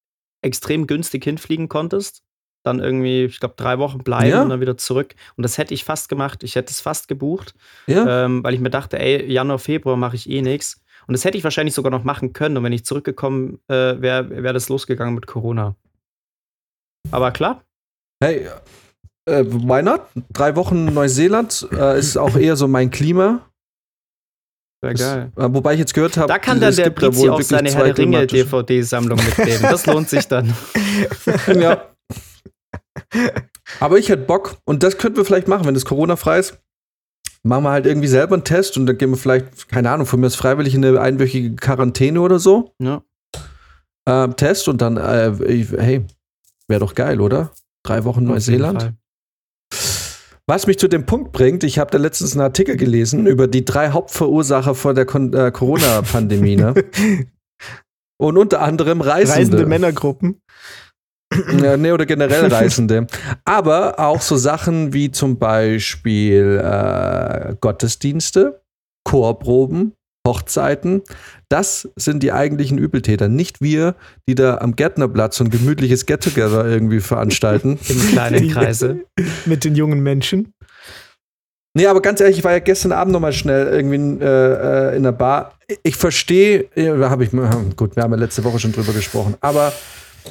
S3: extrem günstig hinfliegen konntest. Dann irgendwie, ich glaube, drei Wochen bleiben
S1: Ja.
S3: und dann wieder zurück. Und das hätte ich fast gemacht. Ich hätte es fast gebucht,
S1: Ja?
S3: ähm, weil ich mir dachte, ey, Januar, Februar mache ich eh nichts. Und das hätte ich wahrscheinlich sogar noch machen können. Und wenn ich zurückgekommen äh, wäre, wäre das losgegangen mit Corona. Aber klar,
S1: Hey, äh, why not? Drei Wochen Neuseeland äh, ist auch eher so mein Klima. Das-
S3: geil.
S1: Äh, wobei ich jetzt gehört habe,
S3: Da kann dann der
S1: wohl
S3: auch seine Herr der Ringe DVD-Sammlung mitnehmen. Das lohnt sich dann. *laughs*
S1: ja. Aber ich hätte Bock und das könnten wir vielleicht machen, wenn das Corona-frei ist. Machen wir halt irgendwie selber einen Test und dann gehen wir vielleicht, keine Ahnung, von mir ist freiwillig in eine einwöchige Quarantäne oder so.
S3: Ja.
S1: Äh, Test und dann, äh, ich- hey, wäre doch geil, oder? Drei Wochen Neuseeland. Was mich zu dem Punkt bringt, ich habe da letztens einen Artikel gelesen über die drei Hauptverursacher von der äh, Corona-Pandemie. ne? *laughs* Und unter anderem Reisende.
S4: Reisende Männergruppen.
S1: Ja, nee, oder generell *laughs* Reisende. Aber auch so Sachen wie zum Beispiel äh, Gottesdienste, Chorproben, Hochzeiten. Das sind die eigentlichen Übeltäter. Nicht wir, die da am Gärtnerplatz so ein gemütliches Get-Together irgendwie veranstalten. *laughs*
S3: Im kleinen *laughs* Kreise.
S4: Mit den jungen Menschen.
S1: Nee, aber ganz ehrlich, ich war ja gestern Abend noch mal schnell irgendwie in, äh, äh, in der Bar. Ich verstehe, da habe ich, gut, wir haben ja letzte Woche schon drüber gesprochen, aber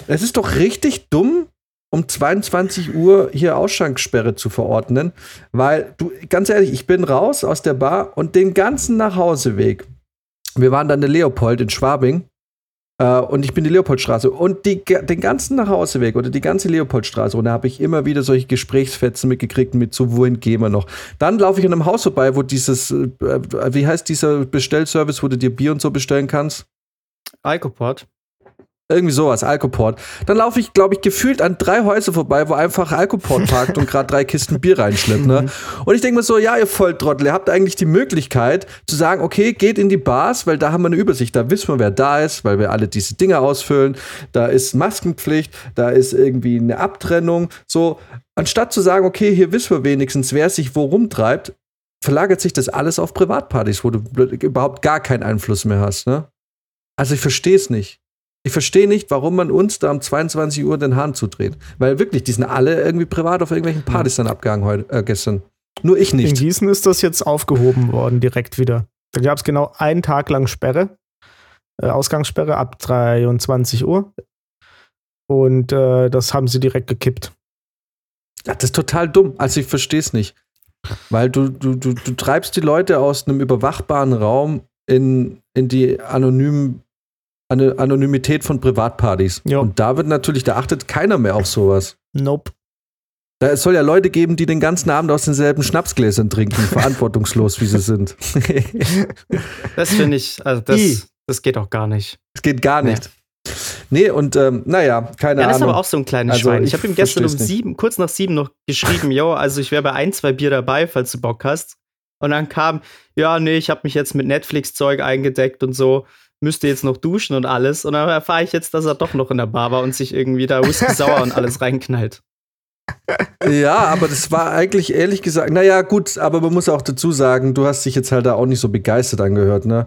S1: es ist doch richtig dumm, um 22 Uhr hier Ausschanksperre zu verordnen, weil du, ganz ehrlich, ich bin raus aus der Bar und den ganzen Nachhauseweg. Wir waren dann in Leopold in Schwabing äh, und ich bin die Leopoldstraße und die, den ganzen Nachhauseweg oder die ganze Leopoldstraße und da habe ich immer wieder solche Gesprächsfetzen mitgekriegt mit so, wohin gehen wir noch? Dann laufe ich an einem Haus vorbei, wo dieses, äh, wie heißt dieser Bestellservice, wo du dir Bier und so bestellen kannst?
S3: Alcoport.
S1: Irgendwie sowas, Alcoport. Dann laufe ich, glaube ich, gefühlt an drei Häuser vorbei, wo einfach Alcoport parkt und gerade drei Kisten Bier reinschleppt. Ne? *laughs* Und ich denke mir so, ja, ihr Volltrottel, ihr habt eigentlich die Möglichkeit zu sagen, okay, geht in die Bars, weil da haben wir eine Übersicht. Da wissen wir, wer da ist, weil wir alle diese Dinge ausfüllen. Da ist Maskenpflicht, da ist irgendwie eine Abtrennung. So, anstatt zu sagen, okay, hier wissen wir wenigstens, wer sich wo rumtreibt, verlagert sich das alles auf Privatpartys, wo du überhaupt gar keinen Einfluss mehr hast. Ne? Also ich verstehe es nicht. Ich verstehe nicht, warum man uns da um 22 Uhr den Hahn zudreht. Weil wirklich, die sind alle irgendwie privat auf irgendwelchen Partys dann abgegangen heute, äh, gestern. Nur ich
S4: In
S1: nicht.
S4: Gießen ist das jetzt aufgehoben worden, direkt wieder. Da gab es genau einen Tag lang Sperre, äh, Ausgangssperre ab 23 Uhr. Und äh, das haben sie direkt gekippt.
S1: Ja, das ist total dumm. Also ich verstehe es nicht. Weil du, du, du, du treibst die Leute aus einem überwachbaren Raum in, in die anonymen Ano- Anonymität von Privatpartys.
S4: Ja.
S1: Und da wird natürlich, da achtet keiner mehr auf sowas.
S4: Nope.
S1: Da es soll ja Leute geben, die den ganzen Abend aus denselben Schnapsgläsern trinken, *laughs* verantwortungslos wie sie sind. *laughs*
S3: Das finde ich, also
S1: I.
S3: das, das geht auch gar nicht.
S1: Es geht gar nicht. Nee, und ähm, naja, keine
S3: Ja, das ist
S1: Ahnung.
S3: aber auch so ein kleines
S1: Also,
S3: Schwein. Ich
S1: ich
S3: habe ihm gestern um sieben, kurz nach sieben noch geschrieben, yo, also ich wäre bei ein, zwei Bier dabei, falls du Bock hast. Und dann kam, ja, nee, ich habe mich jetzt mit Netflix-Zeug eingedeckt und so, müsste jetzt noch duschen und alles. Und dann erfahre ich jetzt, dass er doch noch in der Bar war und sich irgendwie da Whisky sauer und alles reinknallt.
S1: Ja, aber das war eigentlich ehrlich gesagt, naja, gut, aber man muss auch dazu sagen, du hast dich jetzt halt da auch nicht so begeistert angehört, ne?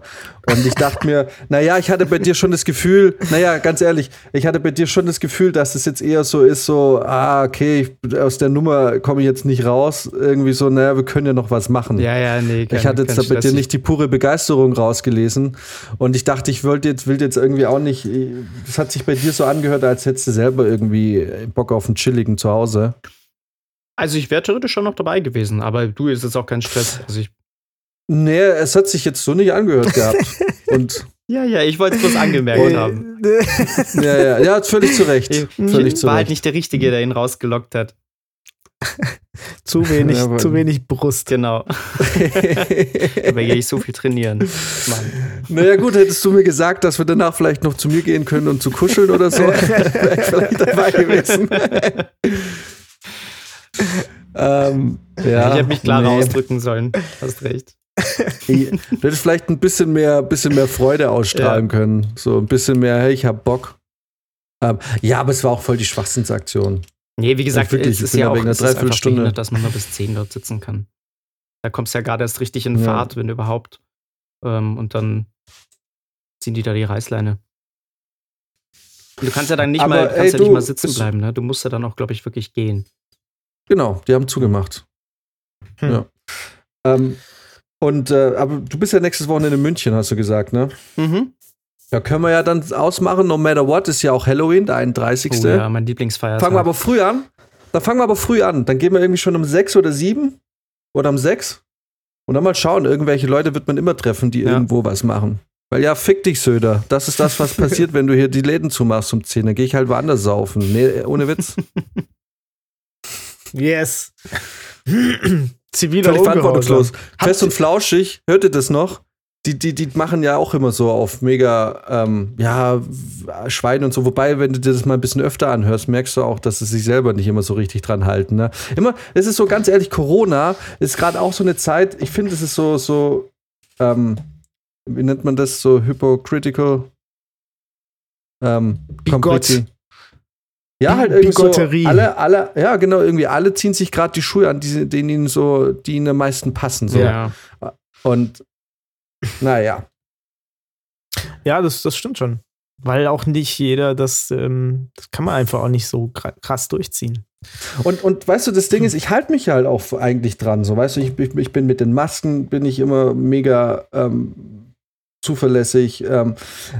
S1: Und ich dachte mir, naja, ich hatte bei dir schon das Gefühl, naja, ganz ehrlich, ich hatte bei dir schon das Gefühl, dass es jetzt eher so ist, so, ah, okay, ich, aus der Nummer komme ich jetzt nicht raus. Irgendwie so, naja, wir können ja noch was machen.
S3: Ja, ja, nee.
S1: ich hatte jetzt da bei dir nicht die pure Begeisterung rausgelesen. Und ich dachte, ich wollte jetzt, will jetzt irgendwie auch nicht, es hat sich bei dir so angehört, als hättest du selber irgendwie Bock auf einen chilligen
S3: Also ich wäre theoretisch schon noch dabei gewesen, aber du ist jetzt auch kein Stress. Also ich
S1: nee, es hat sich jetzt so nicht angehört gehabt. *laughs* Und
S3: ja, ja, ich wollte es bloß angemerkt haben. *laughs*
S1: ja, ja, ja, völlig zu Recht. Ich,
S3: völlig zu war halt nicht der Richtige, der ihn rausgelockt hat. *laughs*
S4: zu wenig, ja, zu wenig Brust.
S3: Genau. Aber gehe ich so viel trainieren. Mann.
S1: Naja, gut, hättest du mir gesagt, dass wir danach vielleicht noch zu mir gehen können und zu kuscheln oder so, wäre ich vielleicht dabei gewesen.
S3: Ähm, ja, ich hätte mich klarer nee. ausdrücken sollen. Hast recht.
S1: du hättest vielleicht ein bisschen mehr, bisschen mehr Freude ausstrahlen ja. können. So ein bisschen mehr, hey, ich hab Bock. Ähm, ja, aber es war auch voll die Schwachsinnsaktion.
S3: Nee, wie gesagt, wirklich, es ist ja auch eine Dreiviertelstunde, dass man nur bis 10 dort sitzen kann. Da kommst du ja gerade erst richtig in Fahrt, ja. wenn überhaupt. Ähm, und dann ziehen die da die Reißleine. Und du kannst ja dann nicht aber, mal, kannst ey, ja nicht mal sitzen bleiben, ne? Du musst ja dann auch, glaube ich, wirklich gehen.
S1: Genau, die haben zugemacht. Hm. Ja. Ähm, und äh, aber du bist ja nächstes Wochenende in München, hast du gesagt, ne? Mhm. Ja, können wir ja dann ausmachen, no matter what, ist ja auch Halloween, der 31. Oh
S3: ja, mein Lieblingsfeiertag.
S1: Fangen wir aber früh an. Dann fangen wir aber früh an. Dann gehen wir irgendwie schon um sechs oder sieben oder um sechs. Und dann mal schauen, irgendwelche Leute wird man immer treffen, die ja. irgendwo was machen. Weil ja, fick dich, Söder. Das ist das, was *laughs* passiert, wenn du hier die Läden zumachst um 10. Dann gehe ich halt woanders saufen. Nee, ohne Witz. *laughs*
S4: Yes. *clears throat*
S1: Ziviler Völlig verantwortungslos. Fest und flauschig, hört ihr das noch? Die, die, die machen ja auch immer so auf mega, ähm, ja, Schwein und so. Wobei, wenn du dir das mal ein bisschen öfter anhörst, merkst du auch, dass sie sich selber nicht immer so richtig dran halten. Ne? Immer, es ist so ganz ehrlich, Corona ist gerade auch so eine Zeit, ich finde, es ist so, so, ähm, wie nennt man das, so hypocritical? Ähm,
S4: Bigott.
S1: Ja, halt irgendwie so alle, alle, ja genau, irgendwie alle ziehen sich gerade die Schuhe an, die, denen ihnen so, die ihnen am meisten passen. So.
S3: Ja.
S1: Und naja.
S4: Ja, das, das stimmt schon. Weil auch nicht jeder, das, ähm, das kann man einfach auch nicht so krass durchziehen.
S1: Und, und weißt du, das Ding ist, ich halte mich halt auch eigentlich dran. So, weißt du, ich, ich, ich bin mit den Masken, bin ich immer mega ähm, zuverlässig. Ähm,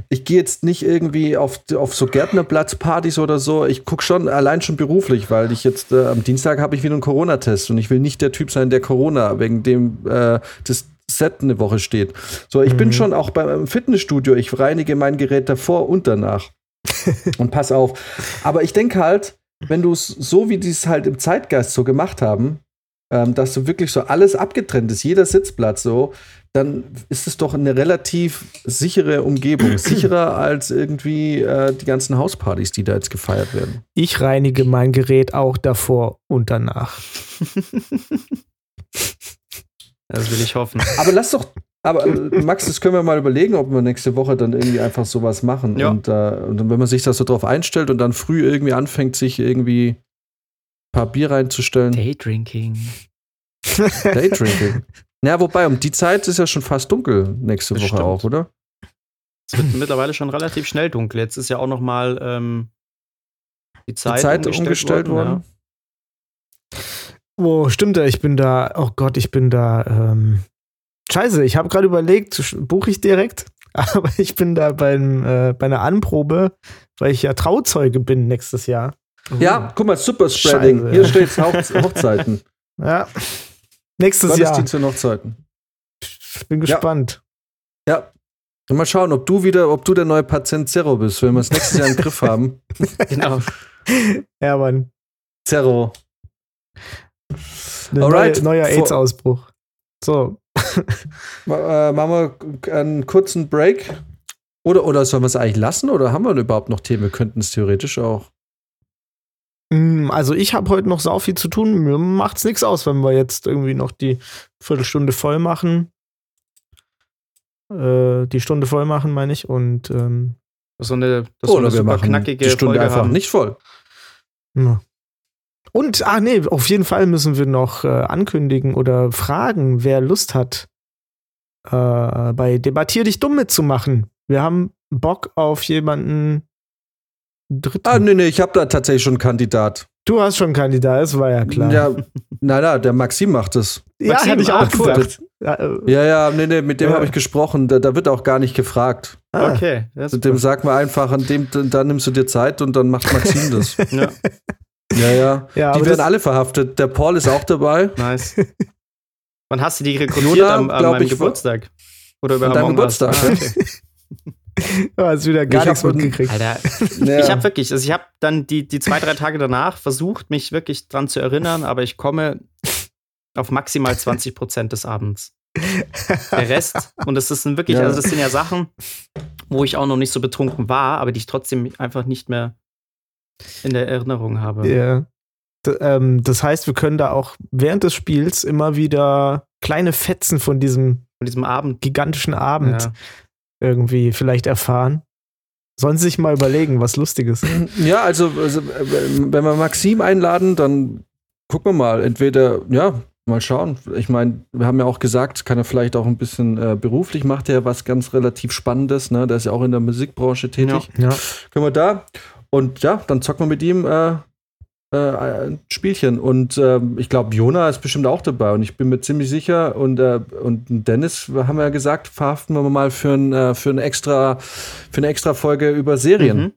S1: ich gehe jetzt nicht irgendwie auf, auf so Gärtnerplatzpartys oder so. Ich gucke schon allein schon beruflich, weil ich jetzt äh, am Dienstag habe ich wieder einen Corona-Test und ich will nicht der Typ sein, der Corona wegen dem äh, das Set eine Woche steht. So, ich mhm. bin schon auch beim Fitnessstudio. Ich reinige mein Gerät davor und danach. *laughs* und pass auf. Aber ich denke halt, wenn du es so wie die es halt im Zeitgeist so gemacht haben, ähm, dass du wirklich so alles abgetrennt ist, jeder Sitzplatz so, dann ist es doch eine relativ sichere Umgebung. *clears throat* Sicherer als irgendwie äh, die ganzen Hauspartys, die da jetzt gefeiert werden.
S4: Ich reinige mein Gerät auch davor und danach.
S3: das will ich hoffen.
S1: Aber lass doch. Aber äh, Max, das können wir mal überlegen, ob wir nächste Woche dann irgendwie einfach sowas machen. Ja. Und, äh, und wenn man sich das so drauf einstellt und dann früh irgendwie anfängt, sich irgendwie paar Bier reinzustellen.
S3: Daydrinking. *laughs*
S1: Daydrinking. Ja, wobei, um die Zeit ist ja schon fast dunkel nächste Woche auch, oder?
S3: Es wird mittlerweile schon relativ schnell dunkel. Jetzt ist ja auch noch mal ähm, die Zeit, die Zeit umgestellt, umgestellt worden. worden.
S4: Ja. Oh, stimmt, ich bin da, oh Gott, ich bin da, ähm, scheiße, ich habe gerade überlegt, buche ich direkt, *laughs* aber ich bin da beim, äh, bei einer Anprobe, weil ich ja Trauzeuge bin nächstes Jahr.
S1: Ja, guck mal, Superspreading. Scheiße. Hier steht Hochzeiten. *laughs*
S4: Ja, Nächstes Jahr.
S1: Gottesdienste noch Zeiten.
S4: Ich bin gespannt.
S1: Ja. ja. Mal schauen, ob du wieder, ob du der neue Patient Zero bist, wenn wir es nächstes Jahr im Griff haben. *laughs*
S3: genau.
S4: Ja, Mann.
S1: Zero.
S4: Alright. Neue, neuer AIDS-Ausbruch. So. *laughs*
S1: äh, machen wir einen kurzen Break? Oder, oder sollen wir es eigentlich lassen? Oder haben wir überhaupt noch Themen? Wir könnten es theoretisch auch.
S4: Mm, also ich habe heute noch sau viel zu tun. Mir macht's nichts aus, wenn wir jetzt irgendwie noch die Viertelstunde voll machen. Äh, die Stunde voll machen, meine ich. Und ähm,
S3: so eine, das Oder
S1: so eine wir machen knackige
S3: die Stunde
S1: Folge einfach haben. nicht voll.
S4: Ja. Und, ach nee, auf jeden Fall müssen wir noch äh, ankündigen oder fragen, wer Lust hat, äh, bei Debattier dich dumm mitzumachen. Wir haben Bock auf jemanden dritten.
S1: Ah, nee, nee, ich habe da tatsächlich schon einen Kandidat.
S4: Du hast schon einen Kandidat, das war ja klar.
S1: Ja, nein, nein, der Maxim macht es.
S4: ja
S3: Maxim,
S4: hatte ich auch gedacht. Ja, äh,
S1: Ja, ja, nee, nee, mit dem
S4: Ja.
S1: habe ich gesprochen. Da, da wird auch gar nicht gefragt.
S4: ah,
S3: Okay.
S1: Mit dem sagen wir einfach, an dem, da nimmst du dir Zeit und dann macht Maxim das. *laughs*
S3: ja,
S1: Ja, ja.
S4: Ja,
S1: die werden alle verhaftet. Der Paul ist auch dabei.
S3: nice. *laughs* Wann hast du die rekrutiert
S1: Jona,
S3: am,
S1: glaub
S3: meinem
S1: ich,
S3: Geburtstag? Oder über
S1: An deinem? Geburtstag,
S3: Ah, okay. *laughs* *laughs*
S4: Du hast wieder gar
S1: Ich
S4: nichts mitgekriegt.
S3: Alter, *laughs*
S1: Ja.
S3: ich habe wirklich, also ich habe dann die, die zwei, drei Tage danach versucht, mich wirklich dran zu erinnern, aber ich komme auf maximal 20 Prozent des Abends. Der Rest, *laughs* und das sind wirklich,
S1: Ja.
S3: also das sind ja Sachen, wo ich auch noch nicht so betrunken war, aber die ich trotzdem einfach nicht mehr in der Erinnerung habe.
S4: Ja. D ähm, das heißt, wir können da auch während des Spiels immer wieder kleine Fetzen von diesem
S3: Von diesem Abend.
S4: gigantischen Abend
S3: Ja.
S4: Irgendwie vielleicht erfahren. Sollen sie sich mal überlegen, was Lustiges. *clears throat*
S1: Ja, also, also äh, wenn wir Maxim einladen, dann gucken wir mal. Entweder, ja, mal schauen. Ich meine, wir haben ja auch gesagt, kann er vielleicht auch ein bisschen äh, beruflich, macht er was ganz relativ Spannendes, ne? Der ist ja auch in der Musikbranche tätig.
S4: Ja.
S1: Können wir da? Und ja, dann zocken wir mit ihm äh, ein Spielchen. Und ähm, ich glaube, Jona ist bestimmt auch dabei. Und ich bin mir ziemlich sicher. Und, äh, und Dennis, haben wir ja gesagt, verhaften wir mal für, ein, äh, für, eine, extra, für eine extra Folge über Serien.
S3: Mhm.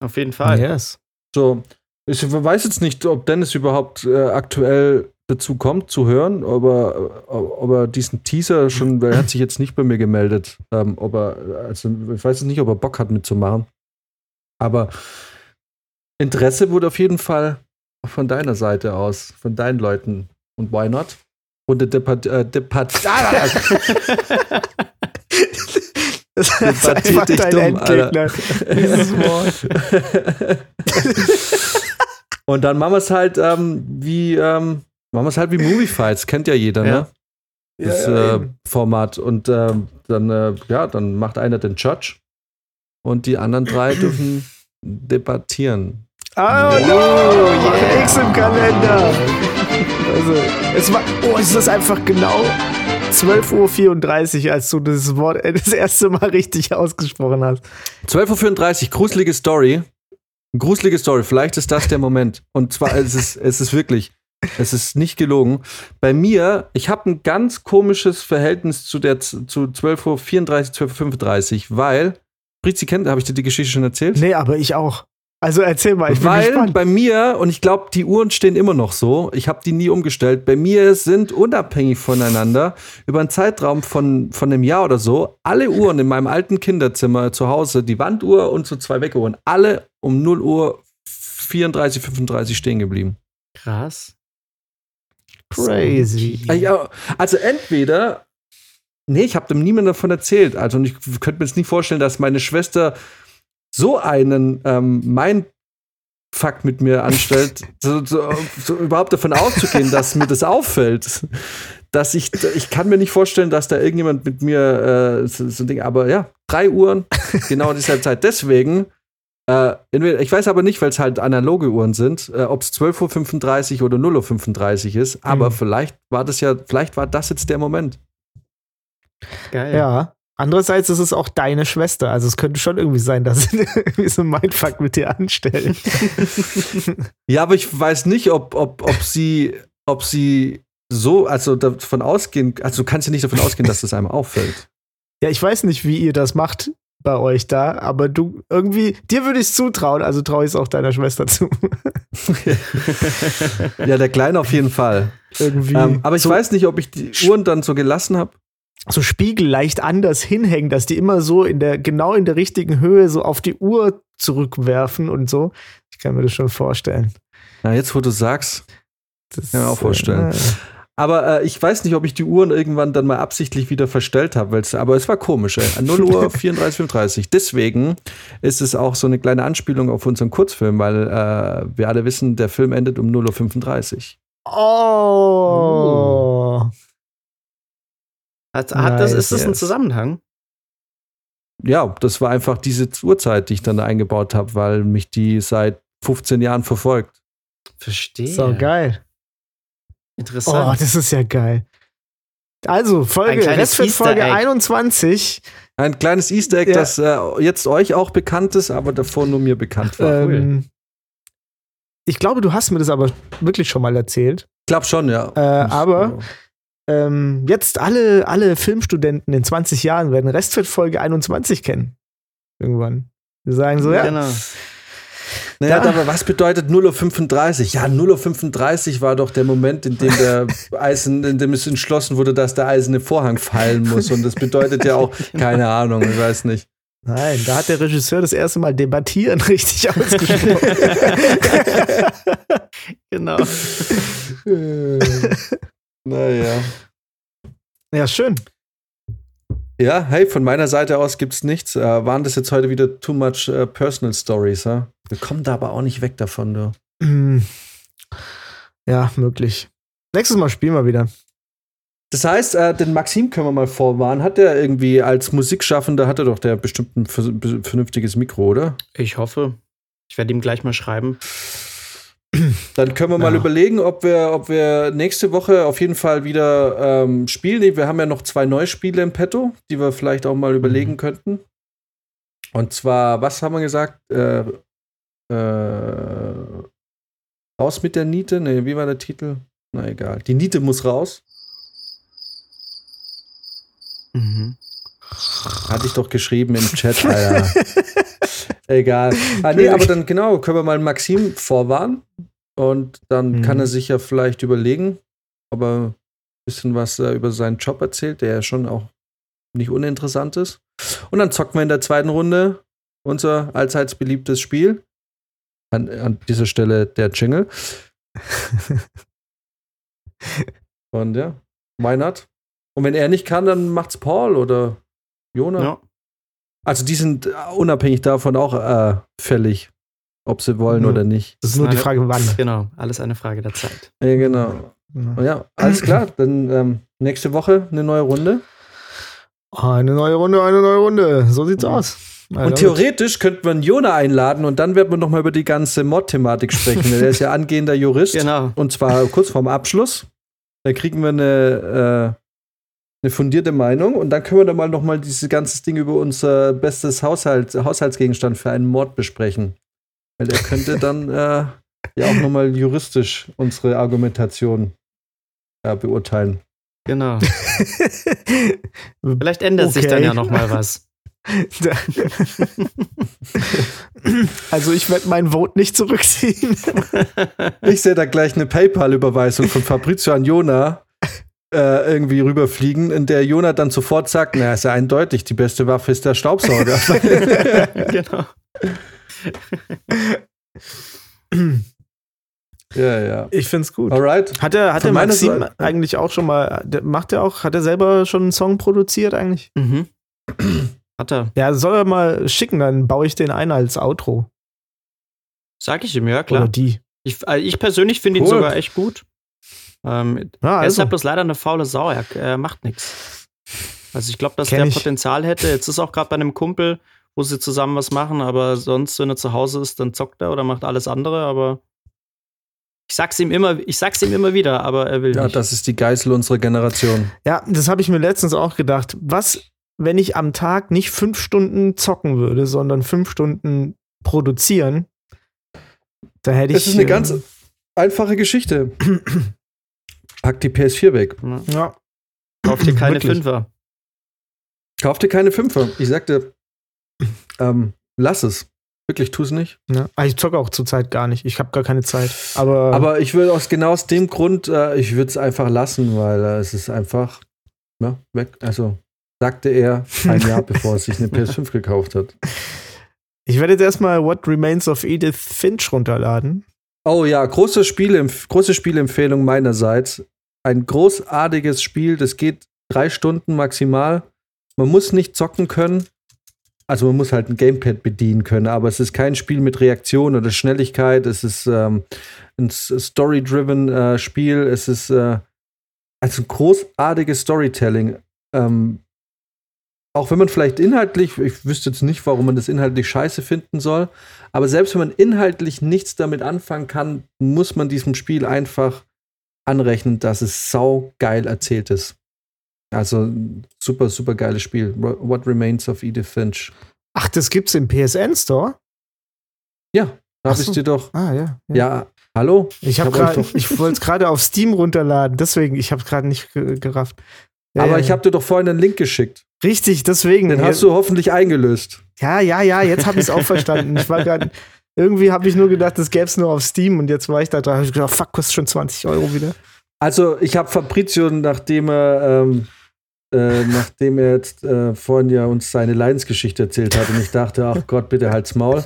S3: Auf jeden Fall.
S4: Yes.
S1: So, ich weiß jetzt nicht, ob Dennis überhaupt äh, aktuell dazu kommt zu hören, aber äh, ob er diesen Teaser schon, weil er hat sich jetzt nicht bei mir gemeldet, ähm, ob er, also ich weiß jetzt nicht, ob er Bock hat mitzumachen. Aber Interesse wurde auf jeden Fall von deiner Seite aus, von deinen Leuten. Und why not? Runde Depat, äh, Depat, *laughs* ah,
S4: Das ist einfach
S1: dich
S4: dein
S1: dumm,
S4: Endgegner. *laughs*
S1: Und dann machen wir es halt ähm, wie ähm, machen wir es halt wie Movie Fights, kennt ja jeder,
S3: Ja.
S1: ne? Das
S4: Ja, ja,
S1: äh. Format. Und ähm, dann, äh, ja, dann macht einer den Judge und die anderen drei dürfen *clears throat* debattieren.
S4: Ah, oh, X im Kalender. Also, es war, oh, es ist einfach genau 12.34 Uhr, als du das Wort äh, das erste Mal richtig ausgesprochen hast.
S1: 12.34 Uhr, gruselige Story. Gruselige Story, vielleicht ist das der Moment. Und zwar, es ist, es ist wirklich, es ist nicht gelogen. Bei mir, ich habe ein ganz komisches Verhältnis zu der zu 12.34 Uhr, 12.35 Uhr, weil, Britzi kennt, habe ich dir die Geschichte schon erzählt?
S4: Nee, aber ich auch. Also erzähl mal, ich bin
S1: Weil
S4: gespannt.
S1: bei mir, und ich glaube, die Uhren stehen immer noch so, ich habe die nie umgestellt, bei mir sind unabhängig voneinander über einen Zeitraum von, von einem Jahr oder so alle Uhren in meinem alten Kinderzimmer zu Hause, die Wanduhr und so zwei Weckeruhren, alle um 0 Uhr 34, 35 stehen geblieben.
S3: Krass.
S4: Crazy.
S1: Ah, also entweder, nee, ich habe dem niemand davon erzählt. Also und ich könnte mir jetzt nicht vorstellen, dass meine Schwester so einen ähm, Mindfuck mit mir anstellt, *laughs* so, so, so überhaupt davon auszugehen, dass mir das auffällt. Dass ich, ich kann mir nicht vorstellen, dass da irgendjemand mit mir äh, so, so ein Ding, aber ja, drei Uhren, *laughs* genau in dieser Zeit. Deswegen, äh, entweder- ich weiß aber nicht, weil es halt analoge Uhren sind, äh, ob es 12.35 Uhr oder 0.35 Uhr ist, aber
S4: Mhm.
S1: vielleicht war das ja, vielleicht war das jetzt der Moment.
S3: Geil.
S4: Ja. Andererseits ist es auch deine Schwester. Also es könnte schon irgendwie sein, dass *laughs* sie irgendwie so einen Mindfuck mit dir anstellen. *laughs*
S1: Ja, aber ich weiß nicht, ob, ob, ob sie, ob sie so, also davon ausgehen, also du kannst ja nicht davon ausgehen, dass das einem auffällt.
S4: ja, ich weiß nicht, wie ihr das macht bei euch da, aber du irgendwie, dir würde ich es zutrauen, also traue ich es auch deiner Schwester zu. *laughs*
S1: Ja, der Kleine auf jeden Fall.
S4: irgendwie.
S1: Ähm, aber ich
S4: so,
S1: weiß nicht, ob ich die Uhren dann so gelassen habe.
S4: So Spiegel leicht anders hinhängen, dass die immer so in der, genau in der richtigen Höhe so auf die Uhr zurückwerfen und so. Ich kann mir das schon vorstellen.
S1: Na, jetzt, wo du sagst.
S4: Das,
S1: Kann mir auch vorstellen.
S4: äh,
S1: Aber äh, ich weiß nicht, ob ich die Uhren irgendwann dann mal absichtlich wieder verstellt habe, aber es war komisch, ey. *laughs* 0 Uhr 34, 35. Deswegen ist es auch so eine kleine Anspielung auf unseren Kurzfilm, weil äh, wir alle wissen, der Film endet um 0 Uhr 35.
S4: Oh.
S3: Hat, hat das,
S4: Nice,
S3: ist das ein
S4: yes.
S3: Zusammenhang?
S1: Ja, das war einfach diese Uhrzeit, die ich dann da eingebaut habe, weil mich die seit 15 Jahren verfolgt.
S3: Verstehe.
S4: So geil. Oh,
S3: Interessant.
S4: das ist ja geil. Also,
S3: Ein
S4: Folge, Restfit
S3: Easter
S4: Folge
S3: Egg.
S4: 21.
S1: Ein kleines Easter Egg,
S4: Ja.
S1: das äh, jetzt euch auch bekannt ist, aber davor nur mir bekannt war.
S4: Ähm, ich glaube, du hast mir das aber wirklich schon mal erzählt.
S1: Ich glaube schon, ja.
S4: Äh, aber ähm, jetzt alle, alle Filmstudenten in 20 Jahren werden Restfit Folge 21 kennen. Irgendwann. Wir sagen so, ja,
S3: Genau.
S1: Naja,
S4: Da-
S1: aber was bedeutet 0.35 Uhr? Ja, 0.35 Uhr war doch der Moment, in dem der *laughs* Eisen, in dem es entschlossen wurde, dass der eiserne Vorhang fallen muss. Und das bedeutet ja auch, *laughs* keine Ahnung, ich weiß nicht.
S4: Nein, da hat der Regisseur das erste Mal debattieren *laughs* richtig ausgesprochen.
S3: genau.
S1: Naja.
S4: ja, schön.
S1: Ja, hey, von meiner Seite aus gibt's nichts. Äh, waren das jetzt heute wieder too much äh, personal stories, ja? Wir kommen da aber auch nicht weg davon, du.
S4: Hm. Ja, möglich. Nächstes Mal spielen wir wieder.
S1: Das heißt, äh, den Maxim können wir mal vorwarnen. Hat der irgendwie als Musikschaffender, hat er doch der bestimmt ein vernünftiges Mikro, oder?
S3: Ich hoffe. Ich werde ihm gleich mal schreiben.
S1: Dann können wir mal
S4: Ja.
S1: überlegen, ob wir, ob wir nächste Woche auf jeden Fall wieder ähm, spielen. Wir haben ja noch zwei neue Spiele im Petto, die wir vielleicht auch mal überlegen
S4: Mhm.
S1: könnten. Und zwar, was haben wir gesagt? Äh, äh, raus mit der Niete? Nee, wie war der Titel? Na egal. Die Niete muss raus.
S3: Mhm.
S1: Hatte ich doch geschrieben im Chat, Alter. *laughs* Egal. Ah, nee, *laughs* aber dann genau, können wir mal Maxim vorwarnen. Und dann
S4: Mhm.
S1: kann er sich ja vielleicht überlegen, ob er ein bisschen was äh, über seinen Job erzählt, der ja schon auch nicht uninteressant ist. Und dann zocken wir in der zweiten Runde unser allseits beliebtes Spiel. An, an dieser Stelle der Jingle. *laughs* Und ja, why not? Und wenn er nicht kann, dann macht's Paul oder Jona.
S3: Ja.
S1: Also die sind äh, unabhängig davon auch äh, fällig, ob sie wollen
S4: Ja.
S1: oder nicht.
S4: Das ist nur die Frage, wann.
S3: Genau. Alles eine Frage der Zeit.
S1: Ja, genau.
S4: Ja.
S1: Ja, alles klar. *clears throat* Dann ähm, nächste Woche eine neue Runde.
S4: Eine neue Runde, eine neue Runde. So sieht's
S1: Mhm.
S4: aus.
S1: Und theoretisch könnten wir einen Jona einladen und dann werden wir noch mal über die ganze Mod-Thematik sprechen. Der ist ja *laughs* angehender Jurist.
S3: Genau.
S1: Und zwar kurz vorm Abschluss. Da kriegen wir eine, äh, eine fundierte Meinung und dann können wir dann mal noch mal dieses ganze Ding über unser bestes Haushalt, Haushaltsgegenstand für einen Mord besprechen. Weil er könnte *laughs* dann äh, ja auch noch mal juristisch unsere Argumentation äh, beurteilen.
S3: Genau. *laughs* Vielleicht ändert sich
S4: Okay.
S3: dann ja noch mal was. *laughs*
S4: also ich werde mein Vote nicht zurückziehen.
S1: Ich sehe da gleich eine PayPal-Überweisung von Fabrizio an Jona äh, irgendwie rüberfliegen, in der Jona dann sofort sagt, na, ist ja eindeutig, die beste Waffe ist der Staubsauger. *laughs*
S3: genau.
S1: ja, ja.
S4: Ich find's gut.
S1: Alright.
S4: Hat er, hat
S1: Von
S4: der
S1: meiner
S4: Maxim
S1: Seite-
S4: eigentlich auch schon mal, macht er auch, hat er selber schon einen Song produziert eigentlich?
S3: Mhm. *clears throat* Hat er.
S4: Ja, soll er mal schicken, dann baue ich den ein als Outro.
S3: Sag ich ihm, ja,
S4: Oder
S3: klar.
S4: die.
S3: Ich, äh, ich persönlich finde ihn
S1: Cool.
S3: sogar echt gut. Ähm,
S4: Ja,
S3: Er ist
S4: also,
S3: halt bloß leider eine faule Sau. Er, er macht nichts. Also ich glaube, dass
S4: Kenn
S3: der
S4: ich.
S3: Potenzial hätte. Jetzt ist auch gerade bei einem Kumpel, wo sie zusammen was machen, aber sonst, wenn er zu Hause ist, dann zockt er oder macht alles andere, aber ich sag's ihm immer, ich sag's ihm immer wieder, aber er will
S1: Ja,
S3: nicht.
S1: das ist die Geißel unserer Generation.
S4: ja, das habe ich mir letztens auch gedacht. Was, wenn ich am Tag nicht fünf Stunden zocken würde, sondern fünf Stunden produzieren? Da hätte ich.
S1: Das ist eine
S4: äh,
S1: ganz einfache Geschichte. Pack die PS4 weg.
S3: Ja. Kauf dir keine
S4: Wirklich.
S3: Fünfer.
S1: Kauf dir keine Fünfer. Ich sagte, ähm, lass es. Wirklich, tu es nicht.
S4: ja. Ah, Ich zocke auch zurzeit gar nicht. Ich habe gar keine Zeit. Aber,
S1: Aber ich würde aus genau aus dem Grund, äh, ich würde es einfach lassen, weil äh, es ist einfach ja, weg. Also sagte er ein Jahr *laughs* bevor er sich eine PS5 gekauft hat.
S4: ich werde jetzt erstmal What Remains of Edith Finch runterladen.
S1: Oh ja, große, Spiele, große Spielempfehlung meinerseits. Ein großartiges Spiel, das geht drei Stunden maximal. Man muss nicht zocken können. Also man muss halt ein Gamepad bedienen können, aber es ist kein Spiel mit Reaktion oder Schnelligkeit. Es ist ähm, ein Story-driven äh, Spiel. Es ist äh, also großartiges Storytelling. Ähm, auch wenn man vielleicht inhaltlich, ich wüsste jetzt nicht, warum man das inhaltlich scheiße finden soll, aber selbst wenn man inhaltlich nichts damit anfangen kann, muss man diesem Spiel einfach anrechnen, dass es sau geil erzählt ist. Also super, super geiles Spiel. What Remains of Edith Finch.
S4: Ach, das gibt's im PSN Store?
S1: Ja, habe
S4: so.
S1: ich dir doch.
S4: Ah, ja.
S1: Ja, hallo?
S4: Ich
S1: hab doch-
S4: ich wollte es gerade auf Steam runterladen, deswegen, ich habe es gerade nicht ge- gerafft. Ja,
S1: aber
S4: ja,
S1: ich
S4: ja.
S1: habe dir doch vorhin einen Link geschickt.
S4: Richtig, deswegen.
S1: Den hast du hoffentlich eingelöst.
S4: Ja, ja, ja, jetzt habe ich es auch *laughs* verstanden. Ich war gerade, irgendwie habe ich nur gedacht, das gäbe es nur auf Steam und jetzt war ich da dran. Hab ich gedacht, fuck, kostet schon 20 Euro wieder.
S1: Also, ich habe Fabrizio, nachdem er, ähm, äh, nachdem er jetzt äh, vorhin ja uns seine Leidensgeschichte erzählt hat und ich dachte, ach Gott, bitte halt's Maul. *laughs*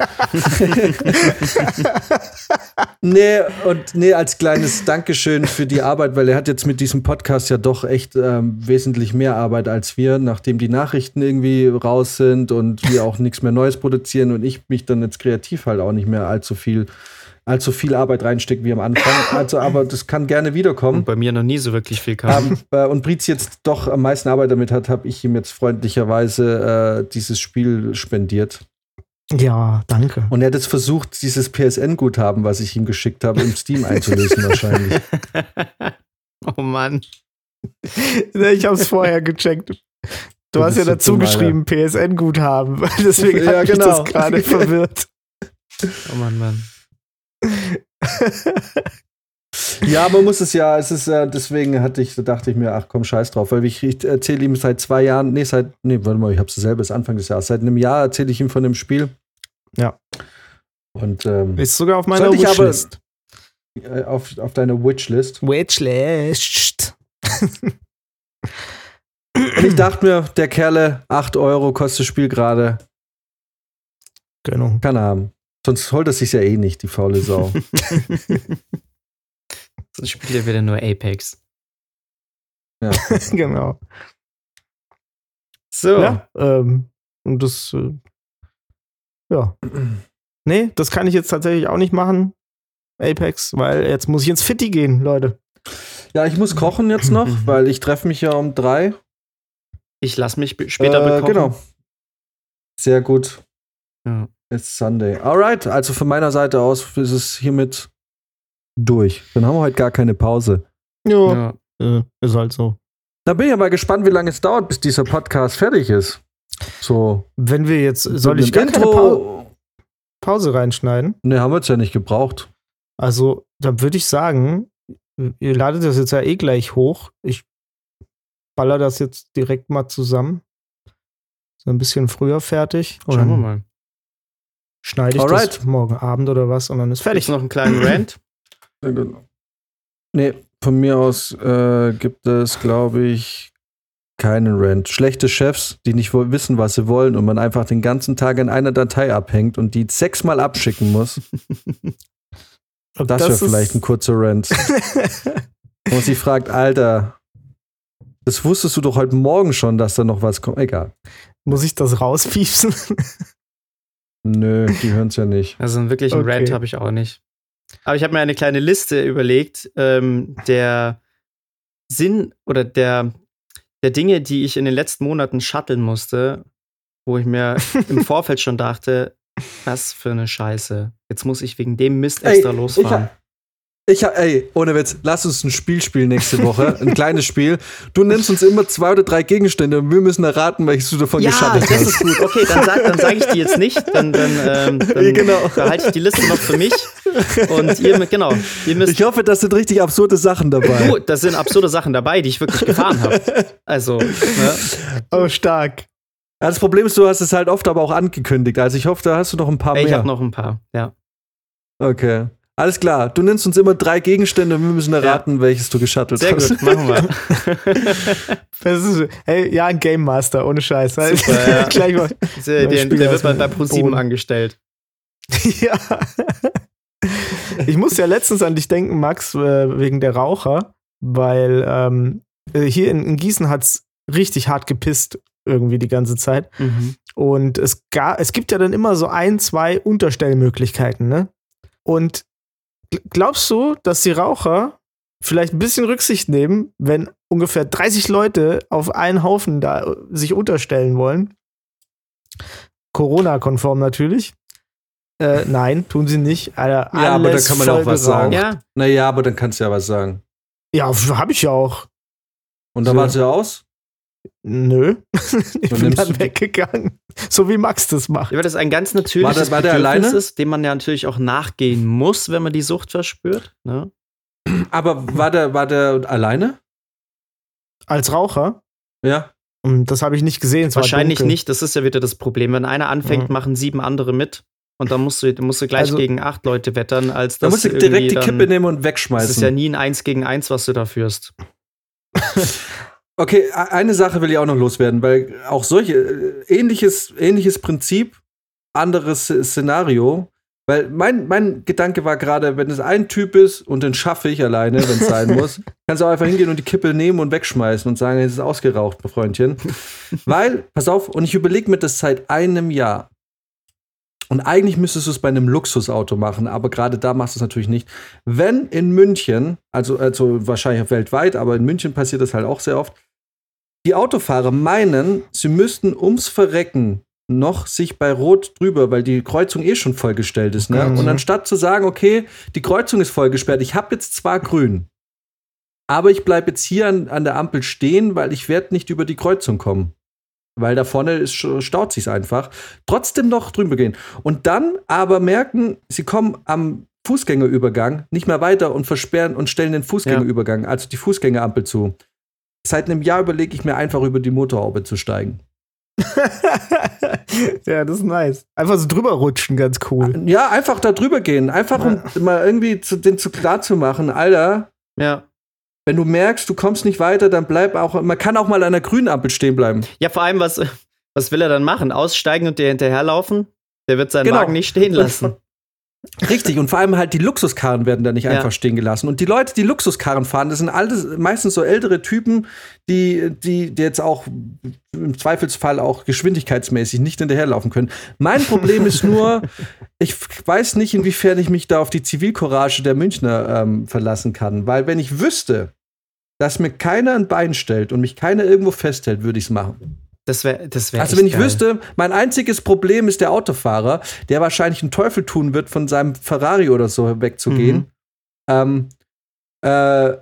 S1: nee, und nee, als kleines Dankeschön für die Arbeit, weil er hat jetzt mit diesem Podcast ja doch echt ähm, wesentlich mehr Arbeit als wir, nachdem die Nachrichten irgendwie raus sind und wir auch nichts mehr Neues produzieren und ich mich dann jetzt kreativ halt auch nicht mehr allzu viel allzu viel Arbeit reinstecke wie am Anfang. Also, aber das kann gerne wiederkommen.
S3: Und bei mir noch nie so wirklich viel kam.
S1: Ähm, äh, und Briz jetzt doch am meisten Arbeit damit hat, habe ich ihm jetzt freundlicherweise äh, dieses Spiel spendiert.
S4: Ja, danke.
S1: Und er hat jetzt versucht, dieses PSN-Guthaben, was ich ihm geschickt habe, im Steam einzulösen wahrscheinlich. *laughs*
S3: oh Mann.
S4: Ich habe es vorher gecheckt. Du
S1: Du
S4: hast ja dazu geschrieben, PSN-Guthaben. *laughs* Deswegen
S1: Ja,
S4: hat mich
S1: genau.
S4: das gerade *laughs* verwirrt.
S3: Oh Mann, Mann.
S1: Ja, man muss es ja, es ist ja, deswegen hatte ich, dachte ich mir, ach komm, scheiß drauf, weil ich, ich erzähle ihm seit zwei Jahren, nee, seit, nee, warte mal, ich habe es selber, ist Anfang des Jahres, seit einem Jahr erzähle ich ihm von dem Spiel.
S4: Ja.
S1: Und ähm,
S4: Ist sogar auf meiner
S1: aber-
S4: Wishlist.
S1: äh, auf, auf deiner Witchlist.
S4: Wishlist.
S1: Und ich dachte mir, der Kerle, 8 Euro kostet das Spiel gerade,
S4: Genau.
S1: kann er haben. Sonst holt er sich ja eh nicht, die faule Sau. *laughs*
S3: Sonst spielt er wieder nur Apex.
S1: ja. *laughs*
S4: genau.
S3: So.
S4: Ja, ähm, und das, äh, ja. Nee, das kann ich jetzt tatsächlich auch nicht machen. Apex, weil jetzt muss ich ins Fitti gehen, Leute.
S1: ja, ich muss kochen jetzt *laughs* noch, weil ich treffe mich ja um drei.
S3: Ich lasse mich sp- später
S1: Äh,
S3: bekommen.
S1: Genau. Sehr gut.
S3: Ja.
S1: It's Sunday. Alright, also von meiner Seite aus ist es hiermit durch. Dann haben wir heute gar keine Pause.
S4: Ja.
S3: Ja.
S4: Äh, ist halt so.
S1: Da bin ich ja mal gespannt, wie lange es dauert, bis dieser Podcast fertig ist. So.
S4: Wenn wir jetzt, soll ich gar keine Pau Pause reinschneiden?
S1: Ne, haben wir jetzt ja nicht gebraucht.
S4: Also, dann würde ich sagen, ihr ladet das jetzt ja eh gleich hoch. Ich baller das jetzt direkt mal zusammen. So ein bisschen früher fertig.
S3: Schauen wir mal.
S4: Schneide ich
S1: Alright.
S4: das morgen Abend oder was und dann ist
S3: Fertig
S4: fertig.
S3: noch einen kleinen *clears throat* Rant.
S1: Nee, von mir aus äh, gibt es, glaube ich, keinen Rant. Schlechte Chefs, die nicht wissen, was sie wollen und man einfach den ganzen Tag in einer Datei abhängt und die sechsmal abschicken muss. *laughs*
S4: Und
S1: Das, wäre vielleicht ein kurzer Rant. *laughs* Man sich fragt, Alter, das wusstest du doch heute Morgen schon, dass da noch was kommt. Egal.
S4: Muss ich das rauspiepsen?
S1: Nö, die hören es ja nicht.
S3: Also einen wirklichen
S4: Okay.
S3: Rant habe ich auch nicht. Aber ich habe mir eine kleine Liste überlegt, ähm, der Sinn oder der, der Dinge, die ich in den letzten Monaten shutteln musste, wo ich mir im *laughs* Vorfeld schon dachte, was für eine Scheiße. Jetzt muss ich wegen dem Mist
S1: Ey,
S3: extra
S1: ich
S3: losfahren.
S1: Ich hab, ey, ohne Witz, lass uns ein Spiel spielen nächste Woche. Ein *laughs* kleines Spiel. Du nimmst uns immer zwei oder drei Gegenstände und wir müssen erraten, welches du davon
S3: ja,
S1: geschattelt
S3: das
S1: hast.
S3: ist gut. Okay, dann sage dann sag ich die jetzt nicht. Dann, dann, ähm, *laughs* dann
S1: Ja, genau.
S3: behalte ich die Liste noch für mich. Und ihr, genau, ihr müsst
S1: Ich hoffe, das sind richtig absurde Sachen dabei.
S3: Du, da sind absurde Sachen dabei, die ich wirklich gefahren habe. Also, ne?
S4: oh, stark.
S1: Ja, Das Problem ist, du hast es halt oft aber auch angekündigt. Also ich hoffe, da hast du noch ein paar
S3: ich
S1: mehr.
S3: habe noch ein paar. Ja.
S1: Okay. Alles klar. Du nimmst uns immer drei Gegenstände und wir müssen erraten, welches du geschattelt
S3: Sehr
S1: hast.
S3: gut, machen wir. *laughs*
S4: Das ist, hey, ja, ein Game Master, ohne Scheiß.
S3: Super, ja. *laughs*
S4: Gleich mal.
S3: Der, der, der wird bei,
S4: dem
S3: bei Pro7
S4: Boden.
S3: angestellt. *laughs*
S4: ja. Ich muss ja letztens an dich denken, Max, äh, wegen der Raucher, weil ähm, äh, hier in, in Gießen hat es richtig hart gepisst irgendwie die ganze Zeit.
S3: Mhm.
S4: Und es, ga, es gibt ja dann immer so ein, zwei Unterstellmöglichkeiten, ne? Und glaubst du, dass die Raucher vielleicht ein bisschen Rücksicht nehmen, wenn ungefähr 30 Leute auf einen Haufen da äh, sich unterstellen wollen. Corona-konform natürlich. Äh, nein, tun sie nicht. Alter,
S1: Ja, aber da
S4: alles
S1: kann man ja auch was sagen.
S4: geraucht.
S3: Ja,
S1: Naja, aber dann kannst du ja was sagen.
S4: Ja, habe ich ja auch.
S1: Und dann
S4: So.
S1: war sie aus?
S4: Nö. *laughs* ich bin dann weggegangen. So wie Max das macht.
S3: Ja, weil das ein ganz natürliches
S1: War der- war der alleine?
S3: ist, dem man ja natürlich auch nachgehen muss, wenn man die Sucht verspürt. Ne?
S1: Aber war der, war der alleine?
S4: Als Raucher.
S1: Ja.
S4: Und das habe ich nicht gesehen.
S3: Wahrscheinlich
S4: dunkel.
S3: nicht, das ist ja wieder das Problem. Wenn einer anfängt,
S4: Mhm.
S3: machen sieben andere mit. Und dann musst du, dann musst du gleich
S4: Also-
S3: gegen acht Leute wettern, als
S1: Da
S3: dass
S1: musst du direkt die Kippe nehmen und
S3: Das
S1: wegschmeißen.
S3: ist ja nie ein Eins gegen Eins, was du da führst. *laughs*
S1: Okay, eine Sache will ich auch noch loswerden, weil auch solche äh, ähnliches, ähnliches Prinzip, anderes Sze- Szenario. Weil mein, mein Gedanke war gerade, wenn es ein Typ ist und den schaffe ich alleine, wenn es sein *laughs* muss, kannst du auch einfach hingehen und die Kippe nehmen und wegschmeißen und sagen, es ist ausgeraucht, Freundchen. *laughs* weil, pass auf, und ich überlege mir das seit einem Jahr. Und eigentlich müsstest du es bei einem Luxusauto machen, aber gerade da machst du es natürlich nicht. Wenn in München, also, also wahrscheinlich weltweit, aber in München passiert das halt auch sehr oft, die Autofahrer meinen, sie müssten ums Verrecken noch sich bei Rot drüber, weil die Kreuzung eh schon vollgestellt ist. Ne?
S4: Mhm.
S1: Und anstatt zu sagen, okay, die Kreuzung ist vollgesperrt, ich habe jetzt zwar grün, aber ich bleibe jetzt hier an, an der Ampel stehen, weil ich werde nicht über die Kreuzung kommen. Weil da vorne ist, staut sich einfach. Trotzdem noch drüber gehen. Und dann aber merken, sie kommen am Fußgängerübergang nicht mehr weiter und versperren und stellen den Fußgängerübergang, also die Fußgängerampel zu. Seit einem Jahr überlege ich mir einfach über die Motorhaube zu steigen. *laughs*
S4: ja, das ist nice. Einfach so drüber rutschen, ganz cool.
S1: Ja, einfach da drüber gehen. Einfach um mal irgendwie zu, den zu klar zu machen, Alter,
S3: Ja.
S1: wenn du merkst, du kommst nicht weiter, dann bleib auch, man kann auch mal an der grünen Ampel stehen bleiben.
S3: Ja, vor allem, was, was will er dann machen? Aussteigen und dir hinterherlaufen? Der wird seinen
S1: Genau.
S3: Wagen nicht stehen lassen. *laughs*
S1: Richtig, und vor allem halt die Luxuskarren werden da nicht
S3: Ja.
S1: einfach stehen gelassen. Und die Leute, die Luxuskarren fahren, das sind alles, meistens so ältere Typen, die, die, die jetzt auch im Zweifelsfall auch geschwindigkeitsmäßig nicht hinterherlaufen können. Mein Problem ist nur, *laughs* ich weiß nicht, inwiefern ich mich da auf die Zivilcourage der Münchner ähm, verlassen kann. Weil wenn ich wüsste, dass mir keiner ein Bein stellt und mich keiner irgendwo festhält, würde ich es machen.
S3: Das wäre das wär
S1: Also wenn ich
S3: geil.
S1: wüsste, mein einziges Problem ist der Autofahrer, der wahrscheinlich einen Teufel tun wird, von seinem Ferrari oder so wegzugehen.
S3: Mhm.
S1: Ähm, äh,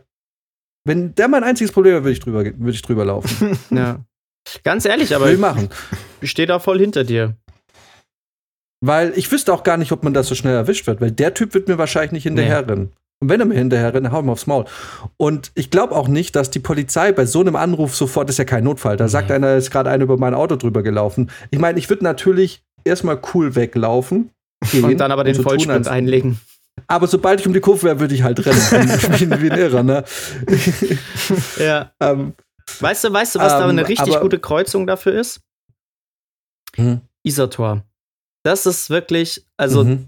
S1: wenn der mein einziges Problem wäre, würde ich drüber, würde ich drüber laufen. *laughs*
S3: Ja. Ganz ehrlich, aber
S1: Will ich machen. *laughs*
S3: ich stehe da voll hinter dir.
S1: Weil ich wüsste auch gar nicht, ob man das so schnell erwischt wird, weil der Typ wird mir wahrscheinlich nicht hinterherrennen. Und wenn er mir hinterherrennt, dann hau ihm aufs Maul. Und ich glaube auch nicht, dass die Polizei bei so einem Anruf sofort, ist ja kein Notfall, da sagt
S3: Nee.
S1: einer, ist gerade einer über mein Auto drüber gelaufen. Ich meine, ich würde natürlich erstmal cool weglaufen. gehen
S3: Und dann aber den
S1: so tun,
S3: Vollsprint
S1: als-
S3: einlegen.
S1: Aber sobald ich um die Kurve wäre, würde ich halt rennen. Ich bin wie ein Irrer, ne? *laughs*
S3: Ja.
S1: ähm,
S3: Weißt du, weißt du, was da
S1: Ähm,
S3: eine richtig
S1: aber-
S3: gute Kreuzung dafür ist?
S1: Hm.
S3: Isartor. Das ist wirklich, also
S1: mhm.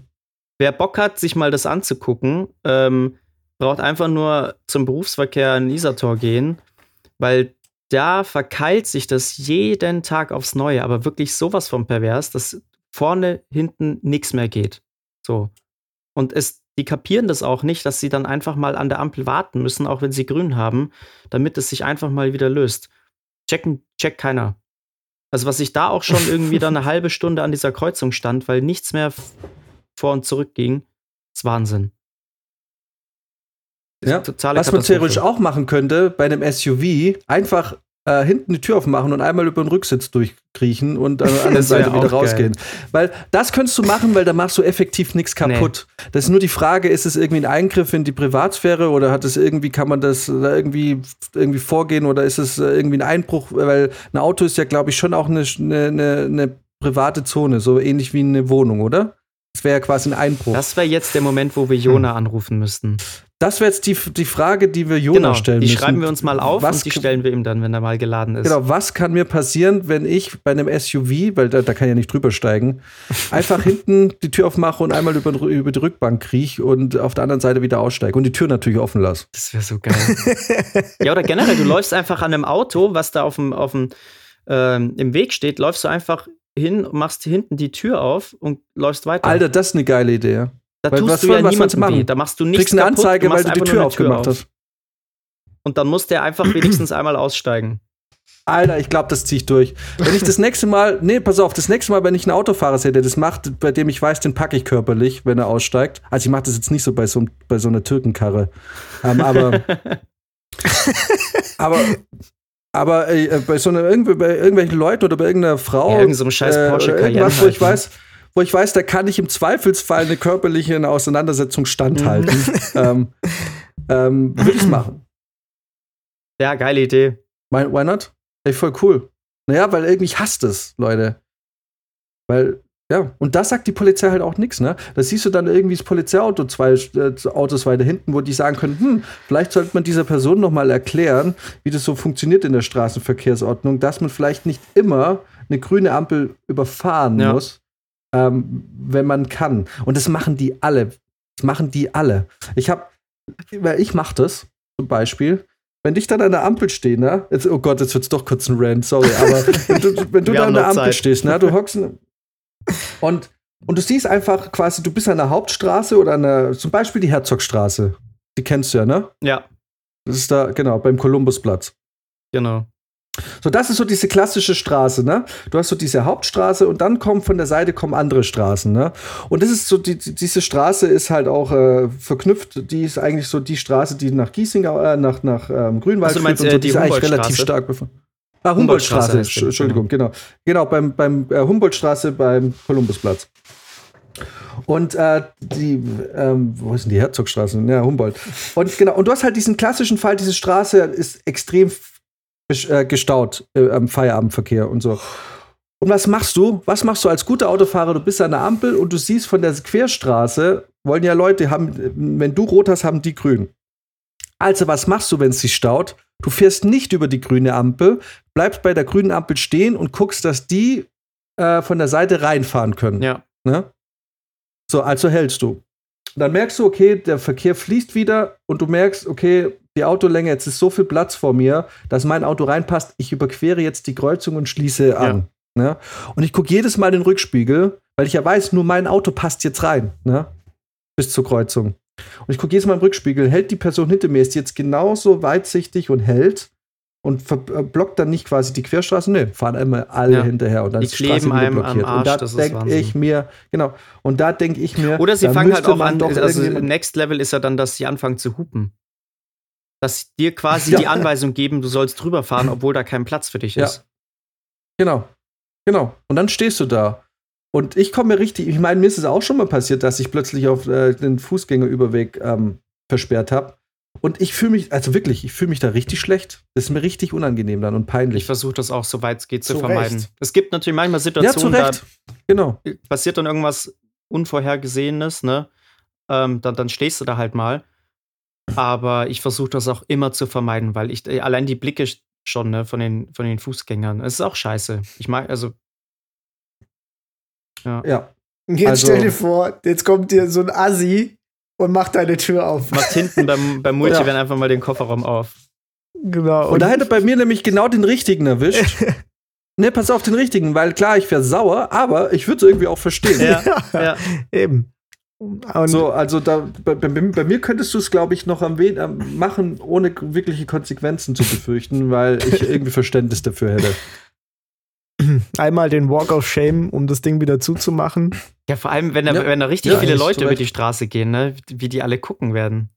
S3: Wer Bock hat, sich mal das anzugucken, ähm, braucht einfach nur zum Berufsverkehr in Isartor gehen, weil da verkeilt sich das jeden Tag aufs Neue, aber wirklich sowas von pervers, dass vorne, hinten nichts mehr geht. So. Und es, die kapieren das auch nicht, dass sie dann einfach mal an der Ampel warten müssen, auch wenn sie grün haben, damit es sich einfach mal wieder löst. Checken, checkt keiner. Also, was ich da auch schon irgendwie dann eine *laughs* halbe Stunde an dieser Kreuzung stand, weil nichts mehr vor und zurück ging, ist Wahnsinn. Ist
S1: Ja,
S3: totale
S1: Was man theoretisch auch machen könnte, bei einem SUV einfach äh, hinten die Tür aufmachen und einmal über den Rücksitz durchkriechen und an *laughs* der anderen
S3: Das
S1: Seite wieder rausgehen. Weil das könntest du machen, weil da machst du effektiv nichts kaputt. Das ist nur die Frage, ist es irgendwie ein Eingriff in die Privatsphäre oder hat es irgendwie, kann man das da irgendwie, irgendwie vorgehen oder ist es äh, irgendwie ein Einbruch? Weil ein Auto ist ja, glaube ich, schon auch eine, eine, eine, eine private Zone, so ähnlich wie eine Wohnung, oder? Das wäre ja quasi ein Einbruch. Das,
S3: Das wäre jetzt der Moment, wo wir
S1: Hm.
S3: Jona anrufen müssten.
S1: wäre jetzt die, die Frage, die wir Jona
S3: Genau,
S1: stellen
S3: die
S1: müssen.
S3: schreiben wir uns mal auf
S1: Was
S3: und die stellen wir ihm dann, wenn er mal geladen ist.
S1: Genau, was kann mir passieren, wenn ich bei einem SUV, weil da, da kann ich ja nicht drüber steigen, *laughs* einfach hinten die Tür aufmache und einmal über, über die Rückbank kriech und auf der anderen Seite wieder aussteige und die Tür natürlich offen lasse.
S3: Das wäre so geil. *laughs* ja, oder generell, du läufst einfach an einem Auto, was da auf dem, auf dem, ähm, im Weg steht, läufst du einfach hin, machst hinten die Tür auf und läufst weiter.
S1: Alter, das ist eine geile Idee. ja.
S3: da
S1: weil
S3: tust du ja niemandem
S1: machen?
S3: Da machst du
S1: Du
S3: nichts
S1: kriegst eine
S3: kaputt,
S1: Anzeige,
S3: du
S1: weil du die Tür aufgemacht
S3: auf.
S1: hast.
S3: Und dann muss der einfach wenigstens *clears throat* einmal aussteigen.
S1: Alter, ich glaube, das ziehe ich durch. Wenn ich das nächste Mal, nee, pass auf, das nächste Mal, wenn ich einen Autofahrer sehe, der das macht, bei dem ich weiß, den packe ich körperlich, wenn er aussteigt. Also ich mache das jetzt nicht so bei so, bei so einer Türkenkarre. Ähm, aber, *laughs* aber, aber äh, bei so einer, irgendwie, bei irgendwelchen Leuten oder bei irgendeiner Frau.
S3: Ja, irgend so einem scheiß
S1: äh,
S3: Porsche Cayenne
S1: irgendwas, wo ich
S3: ne?
S1: weiß, wo ich weiß, da kann ich im Zweifelsfall eine körperliche Auseinandersetzung standhalten.
S3: Mhm. *laughs*
S1: ähm, ähm, Würde ich machen.
S3: Ja, geile Idee.
S1: Why, why not? Ey, voll cool. Naja, weil irgendwie ich hasse das, Leute. Weil, ja, und da sagt die Polizei halt auch nichts, ne? Da siehst du dann irgendwie das Polizeiauto, zwei äh, Autos weiter hinten, wo die sagen können, hm, vielleicht sollte man dieser Person noch mal erklären, wie das so funktioniert in der Straßenverkehrsordnung, dass man vielleicht nicht immer eine grüne Ampel überfahren
S3: Ja.
S1: muss, ähm, wenn man kann. Und das machen die alle. Das machen die alle. Ich habe, weil ich mache das zum Beispiel. Wenn ich dann an der Ampel stehe, ne? Jetzt, oh Gott, jetzt wird's doch kurz ein Rant, sorry, aber *laughs* wenn du, wenn du da an der Ampel
S3: Zeit.
S1: stehst, ne? Du hockst und, und du siehst einfach quasi, du bist an der Hauptstraße oder an der, zum Beispiel die Herzogstraße. Die kennst du ja, ne?
S3: Ja,
S1: Das ist da, genau, beim Kolumbusplatz.
S3: genau.
S1: So, das ist so diese klassische Straße, ne? Du hast so diese Hauptstraße und dann kommen von der Seite kommen andere Straßen, ne? Und das ist so, die, die, diese Straße ist halt auch äh, verknüpft, die ist eigentlich so die Straße, die nach Giesing, äh, nach, nach ähm, Grünwald
S3: Ach so, du meinst,
S1: und so,
S3: äh, die
S1: ist eigentlich relativ stark befunden. Ah,
S3: Humboldtstraße
S1: Entsch- Entschuldigung, genau. Genau, beim, beim äh, Humboldtstraße beim Kolumbusplatz. Und äh, die, ähm, wo ist denn die Herzogstraße? Ja, Humboldt. Und genau, und du hast halt diesen klassischen Fall, diese Straße ist extrem äh, gestaut äh, am Feierabendverkehr und so. Und was machst du? Was machst du als guter Autofahrer? Du bist an der Ampel und du siehst von der Querstraße, wollen ja Leute haben, wenn du rot hast, haben die grün. Also, was machst du, wenn es sich staut? Du fährst nicht über die grüne Ampel, bleibst bei der grünen Ampel stehen und guckst, dass die äh, von der Seite reinfahren können.
S3: Ja.
S1: Ne? So, also hältst du. Dann merkst du, okay, der Verkehr fließt wieder und du merkst, okay, die Autolänge, jetzt ist so viel Platz vor mir, dass mein Auto reinpasst. Ich überquere jetzt die Kreuzung und schließe an. Ne? Und ich gucke jedes Mal den Rückspiegel, weil ich ja weiß, nur mein Auto passt jetzt rein, ne? Bis zur Kreuzung. Und ich gucke jedes Mal im Rückspiegel, hält die Person hinter mir, ist jetzt genauso weitsichtig und hält und äh, blockt dann nicht quasi die Querstraße. Nee, fahren einmal alle
S3: Ja.
S1: hinterher und dann
S3: Die
S1: ist die Straße
S3: einem am
S1: blockiert.
S3: Arsch,
S1: und da denke ich mir, genau, und da denke ich mir,
S3: Oder sie fangen halt auch an, also Next Level ist ja dann, dass sie anfangen zu hupen. Dass sie dir quasi
S1: Ja.
S3: die Anweisung geben, du sollst drüber fahren, obwohl da kein Platz für dich
S1: Ja.
S3: ist.
S1: Genau. Genau. Und dann stehst du da. Und ich komme mir richtig, ich meine, mir ist es auch schon mal passiert, dass ich plötzlich auf äh, den Fußgängerüberweg ähm, versperrt habe. Und ich fühle mich, also wirklich, ich fühle mich da richtig schlecht. Das ist mir richtig unangenehm dann und
S3: Ich
S1: peinlich.
S3: versuche das auch, soweit es geht, zu,
S4: Zu
S3: vermeiden.
S4: Recht.
S3: Es gibt natürlich manchmal
S1: Ja, zu
S3: Situationen,
S1: Recht. Genau.
S3: da passiert dann irgendwas Unvorhergesehenes, ne? Ähm, dann, dann stehst du da halt mal. Aber ich versuche das auch immer zu vermeiden, weil ich äh, allein die Blicke schon ne, von, den, von den Fußgängern, es ist auch scheiße. Ich mag, also. Ja.
S1: Ja.
S4: Jetzt
S1: Also-
S4: stell dir vor, jetzt kommt dir so ein Assi und macht deine Tür auf.
S3: Macht hinten beim, beim Multivan
S1: Ja.
S3: einfach mal den Kofferraum auf.
S4: Genau.
S1: Und da hätte bei mir nämlich genau den richtigen erwischt. *laughs* ne, pass auf den richtigen, weil klar, ich wäre sauer, aber ich würde es irgendwie auch verstehen.
S3: Ja, *laughs* ja.
S4: eben. Und
S1: So, also da, bei, bei, bei mir könntest du es, glaube ich, noch am wen am machen, ohne wirkliche Konsequenzen zu befürchten, weil ich *laughs* irgendwie Verständnis dafür hätte. *clears throat*
S4: einmal den Walk of Shame, um das Ding wieder zuzumachen.
S3: Ja, vor allem, wenn da,
S1: Ja.
S3: wenn da richtig
S1: Ja,
S3: viele Leute über die Straße gehen, ne? wie die alle gucken werden.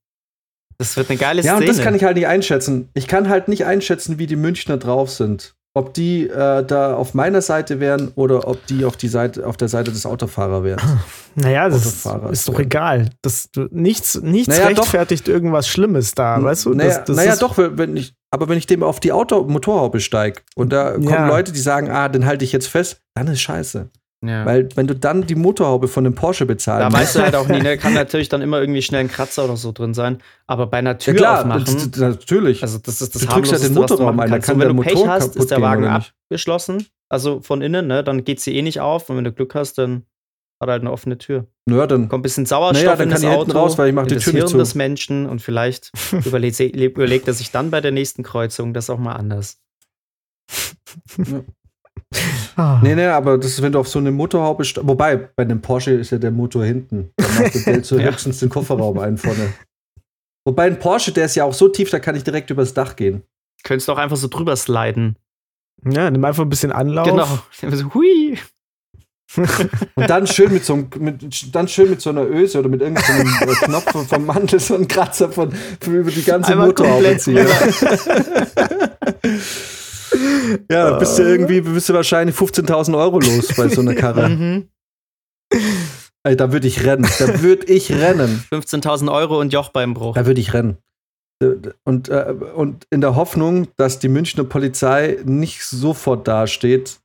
S3: Das wird eine geile
S1: Ja,
S3: Szene.
S1: und das kann ich halt nicht einschätzen. Ich kann halt nicht einschätzen, wie die Münchner drauf sind. Ob die äh, da auf meiner Seite wären oder ob die auf, die Seite, auf der Seite des Autofahrers wären. *laughs*
S4: Naja, das
S1: Autofahrer.
S4: ist doch egal. Das, du, nichts nichts
S1: Naja, doch.
S4: rechtfertigt irgendwas Schlimmes da, weißt du?
S1: Naja,
S4: das, das
S1: naja
S4: ist,
S1: doch, wenn ich, aber wenn ich dem auf die Auto Motorhaube steige und da kommen
S4: Ja.
S1: Leute, die sagen, ah, den halte ich jetzt fest, dann ist scheiße.
S3: Ja.
S1: Weil wenn du dann die Motorhaube von einem Porsche bezahlen
S3: da weißt du halt auch nie, ne? *laughs* kann natürlich dann immer irgendwie schnell ein Kratzer oder so drin sein. Aber bei einer
S1: ja
S3: Tür
S1: klar,
S3: aufmachen,
S1: natürlich.
S3: also das ist das
S1: Du drückst ja den Motorraum ein, kann
S3: Und wenn
S1: der
S3: du Pech
S1: Motor
S3: hast, ist der Wagen abgeschlossen, also von innen, ne? dann geht sie eh nicht auf. Und wenn du Glück hast, dann hat er halt eine offene Tür.
S1: Naja, dann
S3: Kommt ein bisschen Sauerstoff
S1: Naja, dann
S3: in
S1: kann
S3: das Auto,
S1: raus, weil ich mach die
S3: das
S1: Tür
S3: Hirn
S1: zu.
S3: des Menschen und vielleicht *laughs* überlegt, überlegt er sich dann bei der nächsten Kreuzung das auch mal anders.
S4: Ah.
S1: Nee, nee, aber das ist, wenn du auf so eine Motorhaube Wobei, bei einem Porsche ist ja der Motor hinten. Da macht der so *laughs*
S3: Ja.
S1: höchstens den Kofferraum ein vorne. Wobei ein Porsche, der ist ja auch so tief, da kann ich direkt übers Dach gehen.
S3: Könntest du auch einfach so drüber sliden.
S4: Ja, nimm einfach ein bisschen Anlauf.
S3: Genau. So, hui. *laughs*
S1: Und dann schön mit so, einem, mit, dann schön mit so einer Öse oder mit irgendeinem Knopf vom Mantel so einen Kratzer von, von über die ganze
S3: Einmal
S1: Motorhaube ziehen. *laughs* ja, da bist du irgendwie, bist du wahrscheinlich 15.000 Euro los bei so einer *laughs* Karre.
S3: Mhm.
S1: Ey, da würde ich rennen. Da würde ich rennen. *laughs*
S3: 15.000 Euro und Jochbeinbruch.
S1: Da würde ich rennen. Und, äh, und in der Hoffnung, dass die Münchner Polizei nicht sofort dasteht.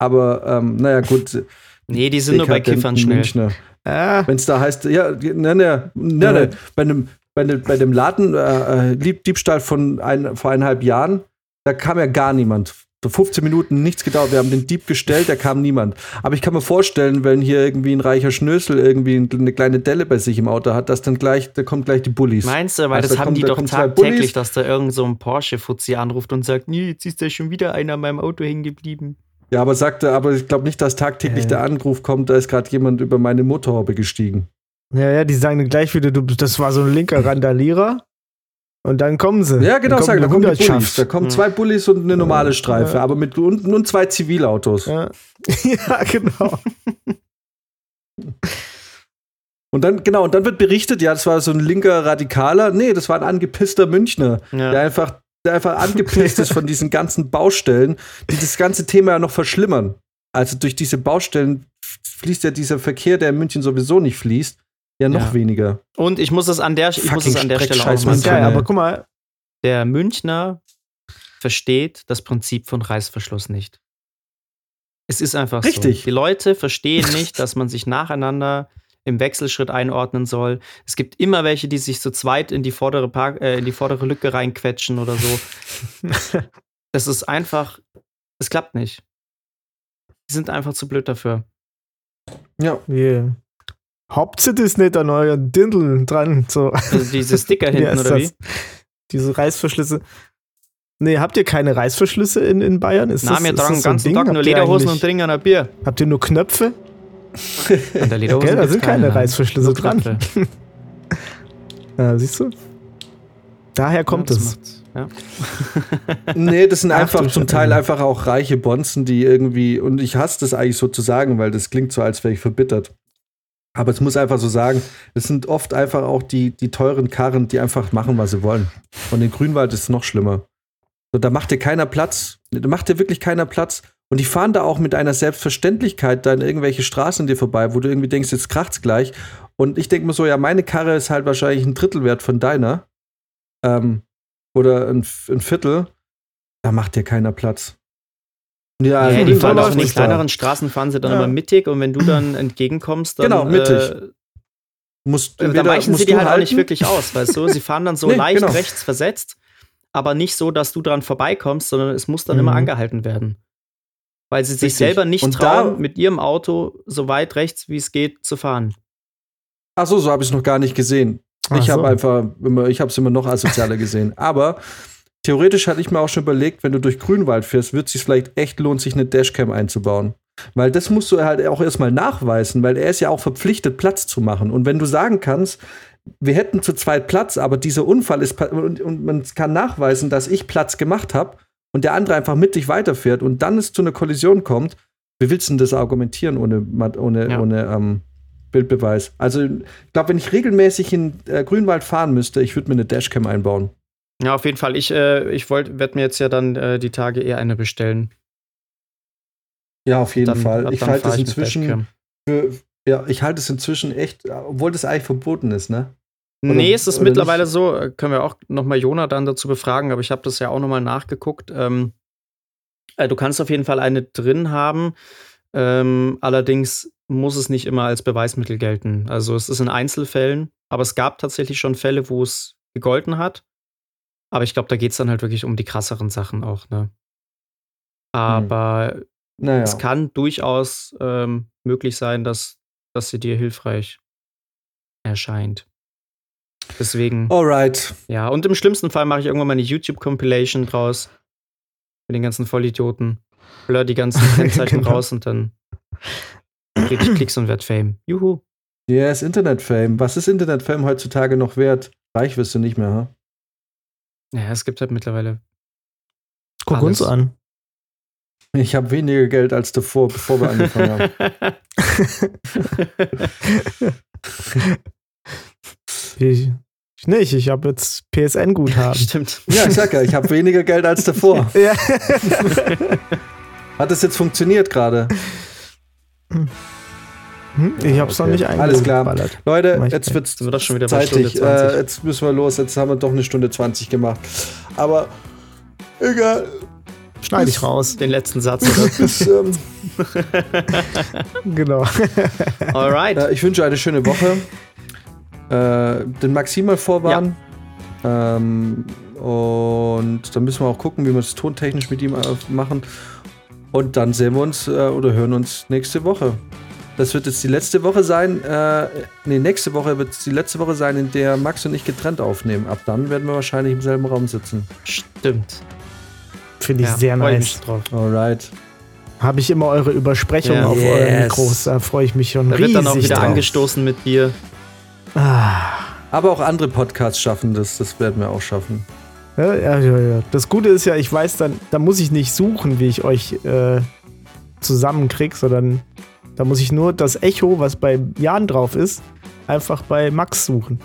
S1: Aber ähm, naja, gut.
S3: Nee, die sind nur bei Kiffern schnell.
S1: Münchner.
S4: Ah,
S1: Wenn es da heißt, ja, ne, ne, ne, ne, bei einem, bei einem, bei dem Laden, äh, äh, Dieb- Diebstahl von ein, vor eineinhalb Jahren, da kam ja gar niemand. Für 15 Minuten nichts gedauert. Wir haben den Dieb gestellt, da kam niemand. Aber ich kann mir vorstellen, wenn hier irgendwie ein reicher Schnösel irgendwie eine kleine Delle bei sich im Auto hat, dass dann gleich, da kommen gleich die Bullies.
S3: Meinst du, weil
S1: Also
S3: das
S1: da
S3: haben
S1: kommt-
S3: die
S1: da
S3: doch tagtäglich, dass da irgend so ein Porsche-Fuzzi anruft und sagt, nee, jetzt ist da schon wieder einer an meinem Auto hängen geblieben.
S1: Ja, aber sagte, aber ich glaube nicht, dass tagtäglich
S4: Äh.
S1: der Anruf kommt, da ist gerade jemand über meine Motorhaube gestiegen.
S4: ja, ja, die sagen dann gleich wieder, du, das war so ein linker Randalierer. Und dann kommen sie.
S1: Ja, genau,
S4: dann
S1: sagen, da
S4: kommt
S1: kommen die
S4: eine
S1: Bullies. Da kommen zwei Bullies und eine normale. Streife,
S4: Ja.
S1: aber mit und, und zwei Zivilautos.
S4: Ja. *laughs* ja, genau.
S1: Und dann, genau, und dann wird berichtet, ja, das war so ein linker Radikaler. Nee, das war ein angepisster Münchner, der
S3: Ja.
S1: einfach, der einfach angepisst *laughs* ist von diesen ganzen Baustellen, die das ganze Thema ja noch verschlimmern. Also durch diese Baustellen fließt ja dieser Verkehr, der in München sowieso nicht fließt, ja noch
S3: Ja.
S1: weniger.
S3: Und ich muss es an der, ich muss es an der Stelle auch mal sagen.
S1: Tunnel.
S4: aber guck mal,
S3: Der Münchner versteht das Prinzip von Reißverschluss nicht. Es ist einfach
S1: Richtig.
S3: so. Die Leute verstehen nicht, dass man sich nacheinander im Wechselschritt einordnen soll. Es gibt immer welche, die sich zu zweit in die vordere, Park äh, in die vordere Lücke reinquetschen oder so. *laughs* Es ist einfach, es klappt nicht. Die sind einfach zu blöd dafür.
S1: Ja.
S4: yeah. Hauptsache ist nicht an euren Dindel dran. So.
S3: Also diese Sticker *laughs* hinten oder wie?
S4: Diese Reißverschlüsse. Nee, habt ihr keine Reißverschlüsse in, in Bayern? Ist
S3: Na,
S4: das,
S3: wir
S4: ist
S3: tragen
S4: das
S3: den ganzen
S4: Ding?
S3: Tag nur
S4: Habt ihr
S3: Lederhosen und trinken ein Bier.
S4: Habt ihr nur Knöpfe? *laughs*
S3: An der Lederhose
S4: Gell, da sind keine
S3: nein.
S4: Reißverschlüsse
S3: Nur
S4: dran. *laughs* Ja, siehst du? Daher kommt
S3: Ja,
S4: es.
S3: Ja.
S1: Nee, das sind
S4: Ach,
S1: einfach zum. Teil einfach auch reiche Bonzen, die irgendwie, und ich hasse das eigentlich so zu sagen, weil das klingt so, als wäre ich verbittert. Aber es muss einfach so sagen, es sind oft einfach auch die, die teuren Karren, die einfach machen, was sie wollen. Und in Grünwald ist es noch schlimmer. So, da macht dir keiner Platz. Da macht dir wirklich keiner Platz. Und die fahren da auch mit einer Selbstverständlichkeit da in irgendwelche Straßen dir vorbei, wo du irgendwie denkst, jetzt kracht's gleich. Und ich denke mir so, ja, meine Karre ist halt wahrscheinlich ein Drittel wert von deiner. Ähm, oder ein, ein Viertel. Da macht dir keiner Platz.
S3: Ja,
S1: in
S3: die
S1: Grünwald
S3: fahren
S1: auch
S3: in den
S1: nicht da.
S3: kleineren Straßen fahren sie dann
S4: Ja.
S3: immer mittig und wenn du dann entgegenkommst, dann,
S1: Genau, mittig.
S3: äh,
S1: Musst,
S3: dann
S1: entweder
S3: weichen sie
S1: musst
S3: dir
S1: du
S3: halt auch nicht
S1: halten-
S3: wirklich aus, weißt du? Sie fahren dann so *laughs*
S1: Nee,
S3: leicht
S1: genau.
S3: rechts versetzt, aber nicht so, dass du dran vorbeikommst, sondern es muss dann
S4: Mhm.
S3: immer angehalten werden. Weil sie sich
S1: Richtig.
S3: selber nicht
S1: Und da-
S3: trauen, mit ihrem Auto so weit rechts wie es geht zu fahren.
S1: Ach so, so habe ich es noch gar nicht gesehen.
S4: Ach
S1: ich habe
S4: so.
S1: einfach immer, ich habe es immer noch asozialer gesehen. Aber theoretisch hatte ich mir auch schon überlegt, wenn du durch Grünwald fährst, wird es sich vielleicht echt lohnen, sich eine Dashcam einzubauen. Weil das musst du halt auch erstmal nachweisen, weil er ist ja auch verpflichtet, Platz zu machen. Und wenn du sagen kannst, wir hätten zu zweit Platz, aber dieser Unfall ist und, und man kann nachweisen, dass ich Platz gemacht habe und der andere einfach mit dich weiterfährt und dann es zu einer Kollision kommt, wie willst du denn das argumentieren ohne, ohne,
S3: Ja.
S1: ohne ähm, Bildbeweis? Also, ich glaube, wenn ich regelmäßig in äh, Grünwald fahren müsste, ich würde mir eine Dashcam einbauen.
S3: Ja, auf jeden Fall. Ich, äh, ich werde mir jetzt ja dann äh, die Tage eher eine bestellen.
S1: Ja, auf jeden
S3: Dann,
S1: Fall. Ich halte es inzwischen für, ja, ich halte es inzwischen echt, obwohl das eigentlich verboten ist, ne? Oder-
S3: Nee, es ist mittlerweile
S1: nicht?
S3: so, äh, können wir auch noch mal Jona dann dazu befragen, aber ich habe das ja auch noch mal nachgeguckt. Ähm, äh, du kannst auf jeden Fall eine drin haben, ähm, allerdings muss es nicht immer als Beweismittel gelten. Also es ist in Einzelfällen, aber es gab tatsächlich schon Fälle, wo es gegolten hat. Aber ich glaube, da geht es dann halt wirklich um die krasseren Sachen auch, ne? Aber
S1: Naja.
S3: es kann durchaus ähm, möglich sein, dass, dass sie dir hilfreich erscheint. Deswegen.
S1: Alright.
S3: Ja, und im schlimmsten Fall mache ich irgendwann mal eine YouTube-Compilation draus. Mit den ganzen Vollidioten. Blur die ganzen *laughs* Kennzeichen
S4: Genau.
S3: raus und dann krieg ich Klicks und werd Fame. Juhu.
S1: Yes, Internet-Fame. Was ist Internet-Fame heutzutage noch wert? Reich wirst du nicht mehr, ha?
S3: Ja, es gibt halt mittlerweile.
S4: Guck uns
S3: Alles.
S4: an.
S1: Ich habe weniger Geld als davor, bevor wir angefangen haben. *laughs*
S4: Ich, ich nicht, ich habe jetzt PSN-Guthaben. *laughs*
S3: Stimmt.
S1: Ja, ich sag ja, ich habe weniger Geld als davor. *laughs*
S4: ja.
S1: Hat das jetzt funktioniert gerade?
S4: Hm, Ich hab's noch
S1: Okay.
S4: nicht
S1: Alles klar. Leute, jetzt wird's
S3: Sind wir doch schon wieder bei
S1: zeitig.
S3: Stunde 20.
S1: Äh, jetzt müssen wir los. Jetzt haben wir doch eine Stunde 20 gemacht. Aber egal.
S4: Schneide ich raus.
S3: Den letzten Satz. *laughs*
S1: Bis, ähm, *laughs*
S4: Genau.
S3: Alright.
S1: äh, ich wünsche eine schöne Woche. Äh, den Maxim mal vorwarnen. Ähm, und dann müssen wir auch gucken, wie wir das tontechnisch mit ihm äh, machen. Und dann sehen wir uns äh, oder hören uns nächste Woche. Das wird jetzt die letzte Woche sein. Äh, nee, nächste Woche wird es die letzte Woche sein, in der Max und ich getrennt aufnehmen. Ab dann werden wir wahrscheinlich im selben Raum sitzen.
S3: Stimmt.
S4: Finde ich
S3: Ja,
S4: sehr
S3: ich
S4: nice.
S3: mich drauf.
S1: Alright.
S4: Habe ich immer eure Übersprechung
S3: Ja.
S4: auf euren
S1: Yes.
S4: Mikros. Da freue ich mich schon
S3: Da
S4: riesig
S3: wird dann auch wieder
S4: drauf.
S3: angestoßen mit Bier.
S4: Ah.
S1: Aber auch andere Podcasts schaffen das. Das werden wir auch schaffen.
S4: Ja, ja, ja, ja. Das Gute ist ja, ich weiß dann, da muss ich nicht suchen, wie ich euch äh, zusammenkrieg, sondern da muss ich nur das Echo, was bei Jan drauf ist, einfach bei Max suchen.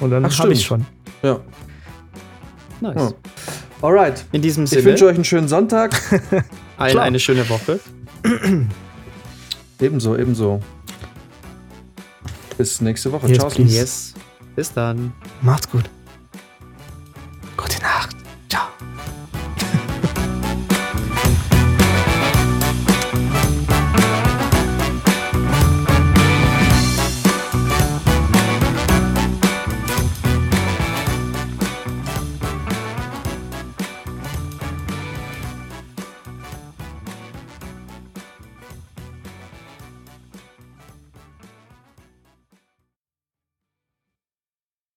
S4: Und dann habe ich schon.
S1: Ja.
S3: Nice.
S1: Ja. Alright.
S3: In diesem
S1: Ich
S3: Sinne,
S1: wünsche euch einen schönen Sonntag. *laughs*
S4: Klar.
S3: eine schöne Woche. *clears throat*
S1: ebenso, ebenso. Bis nächste Woche.
S4: Yes,
S1: Ciao.
S4: please.
S3: Yes. Bis dann.
S4: Macht's gut.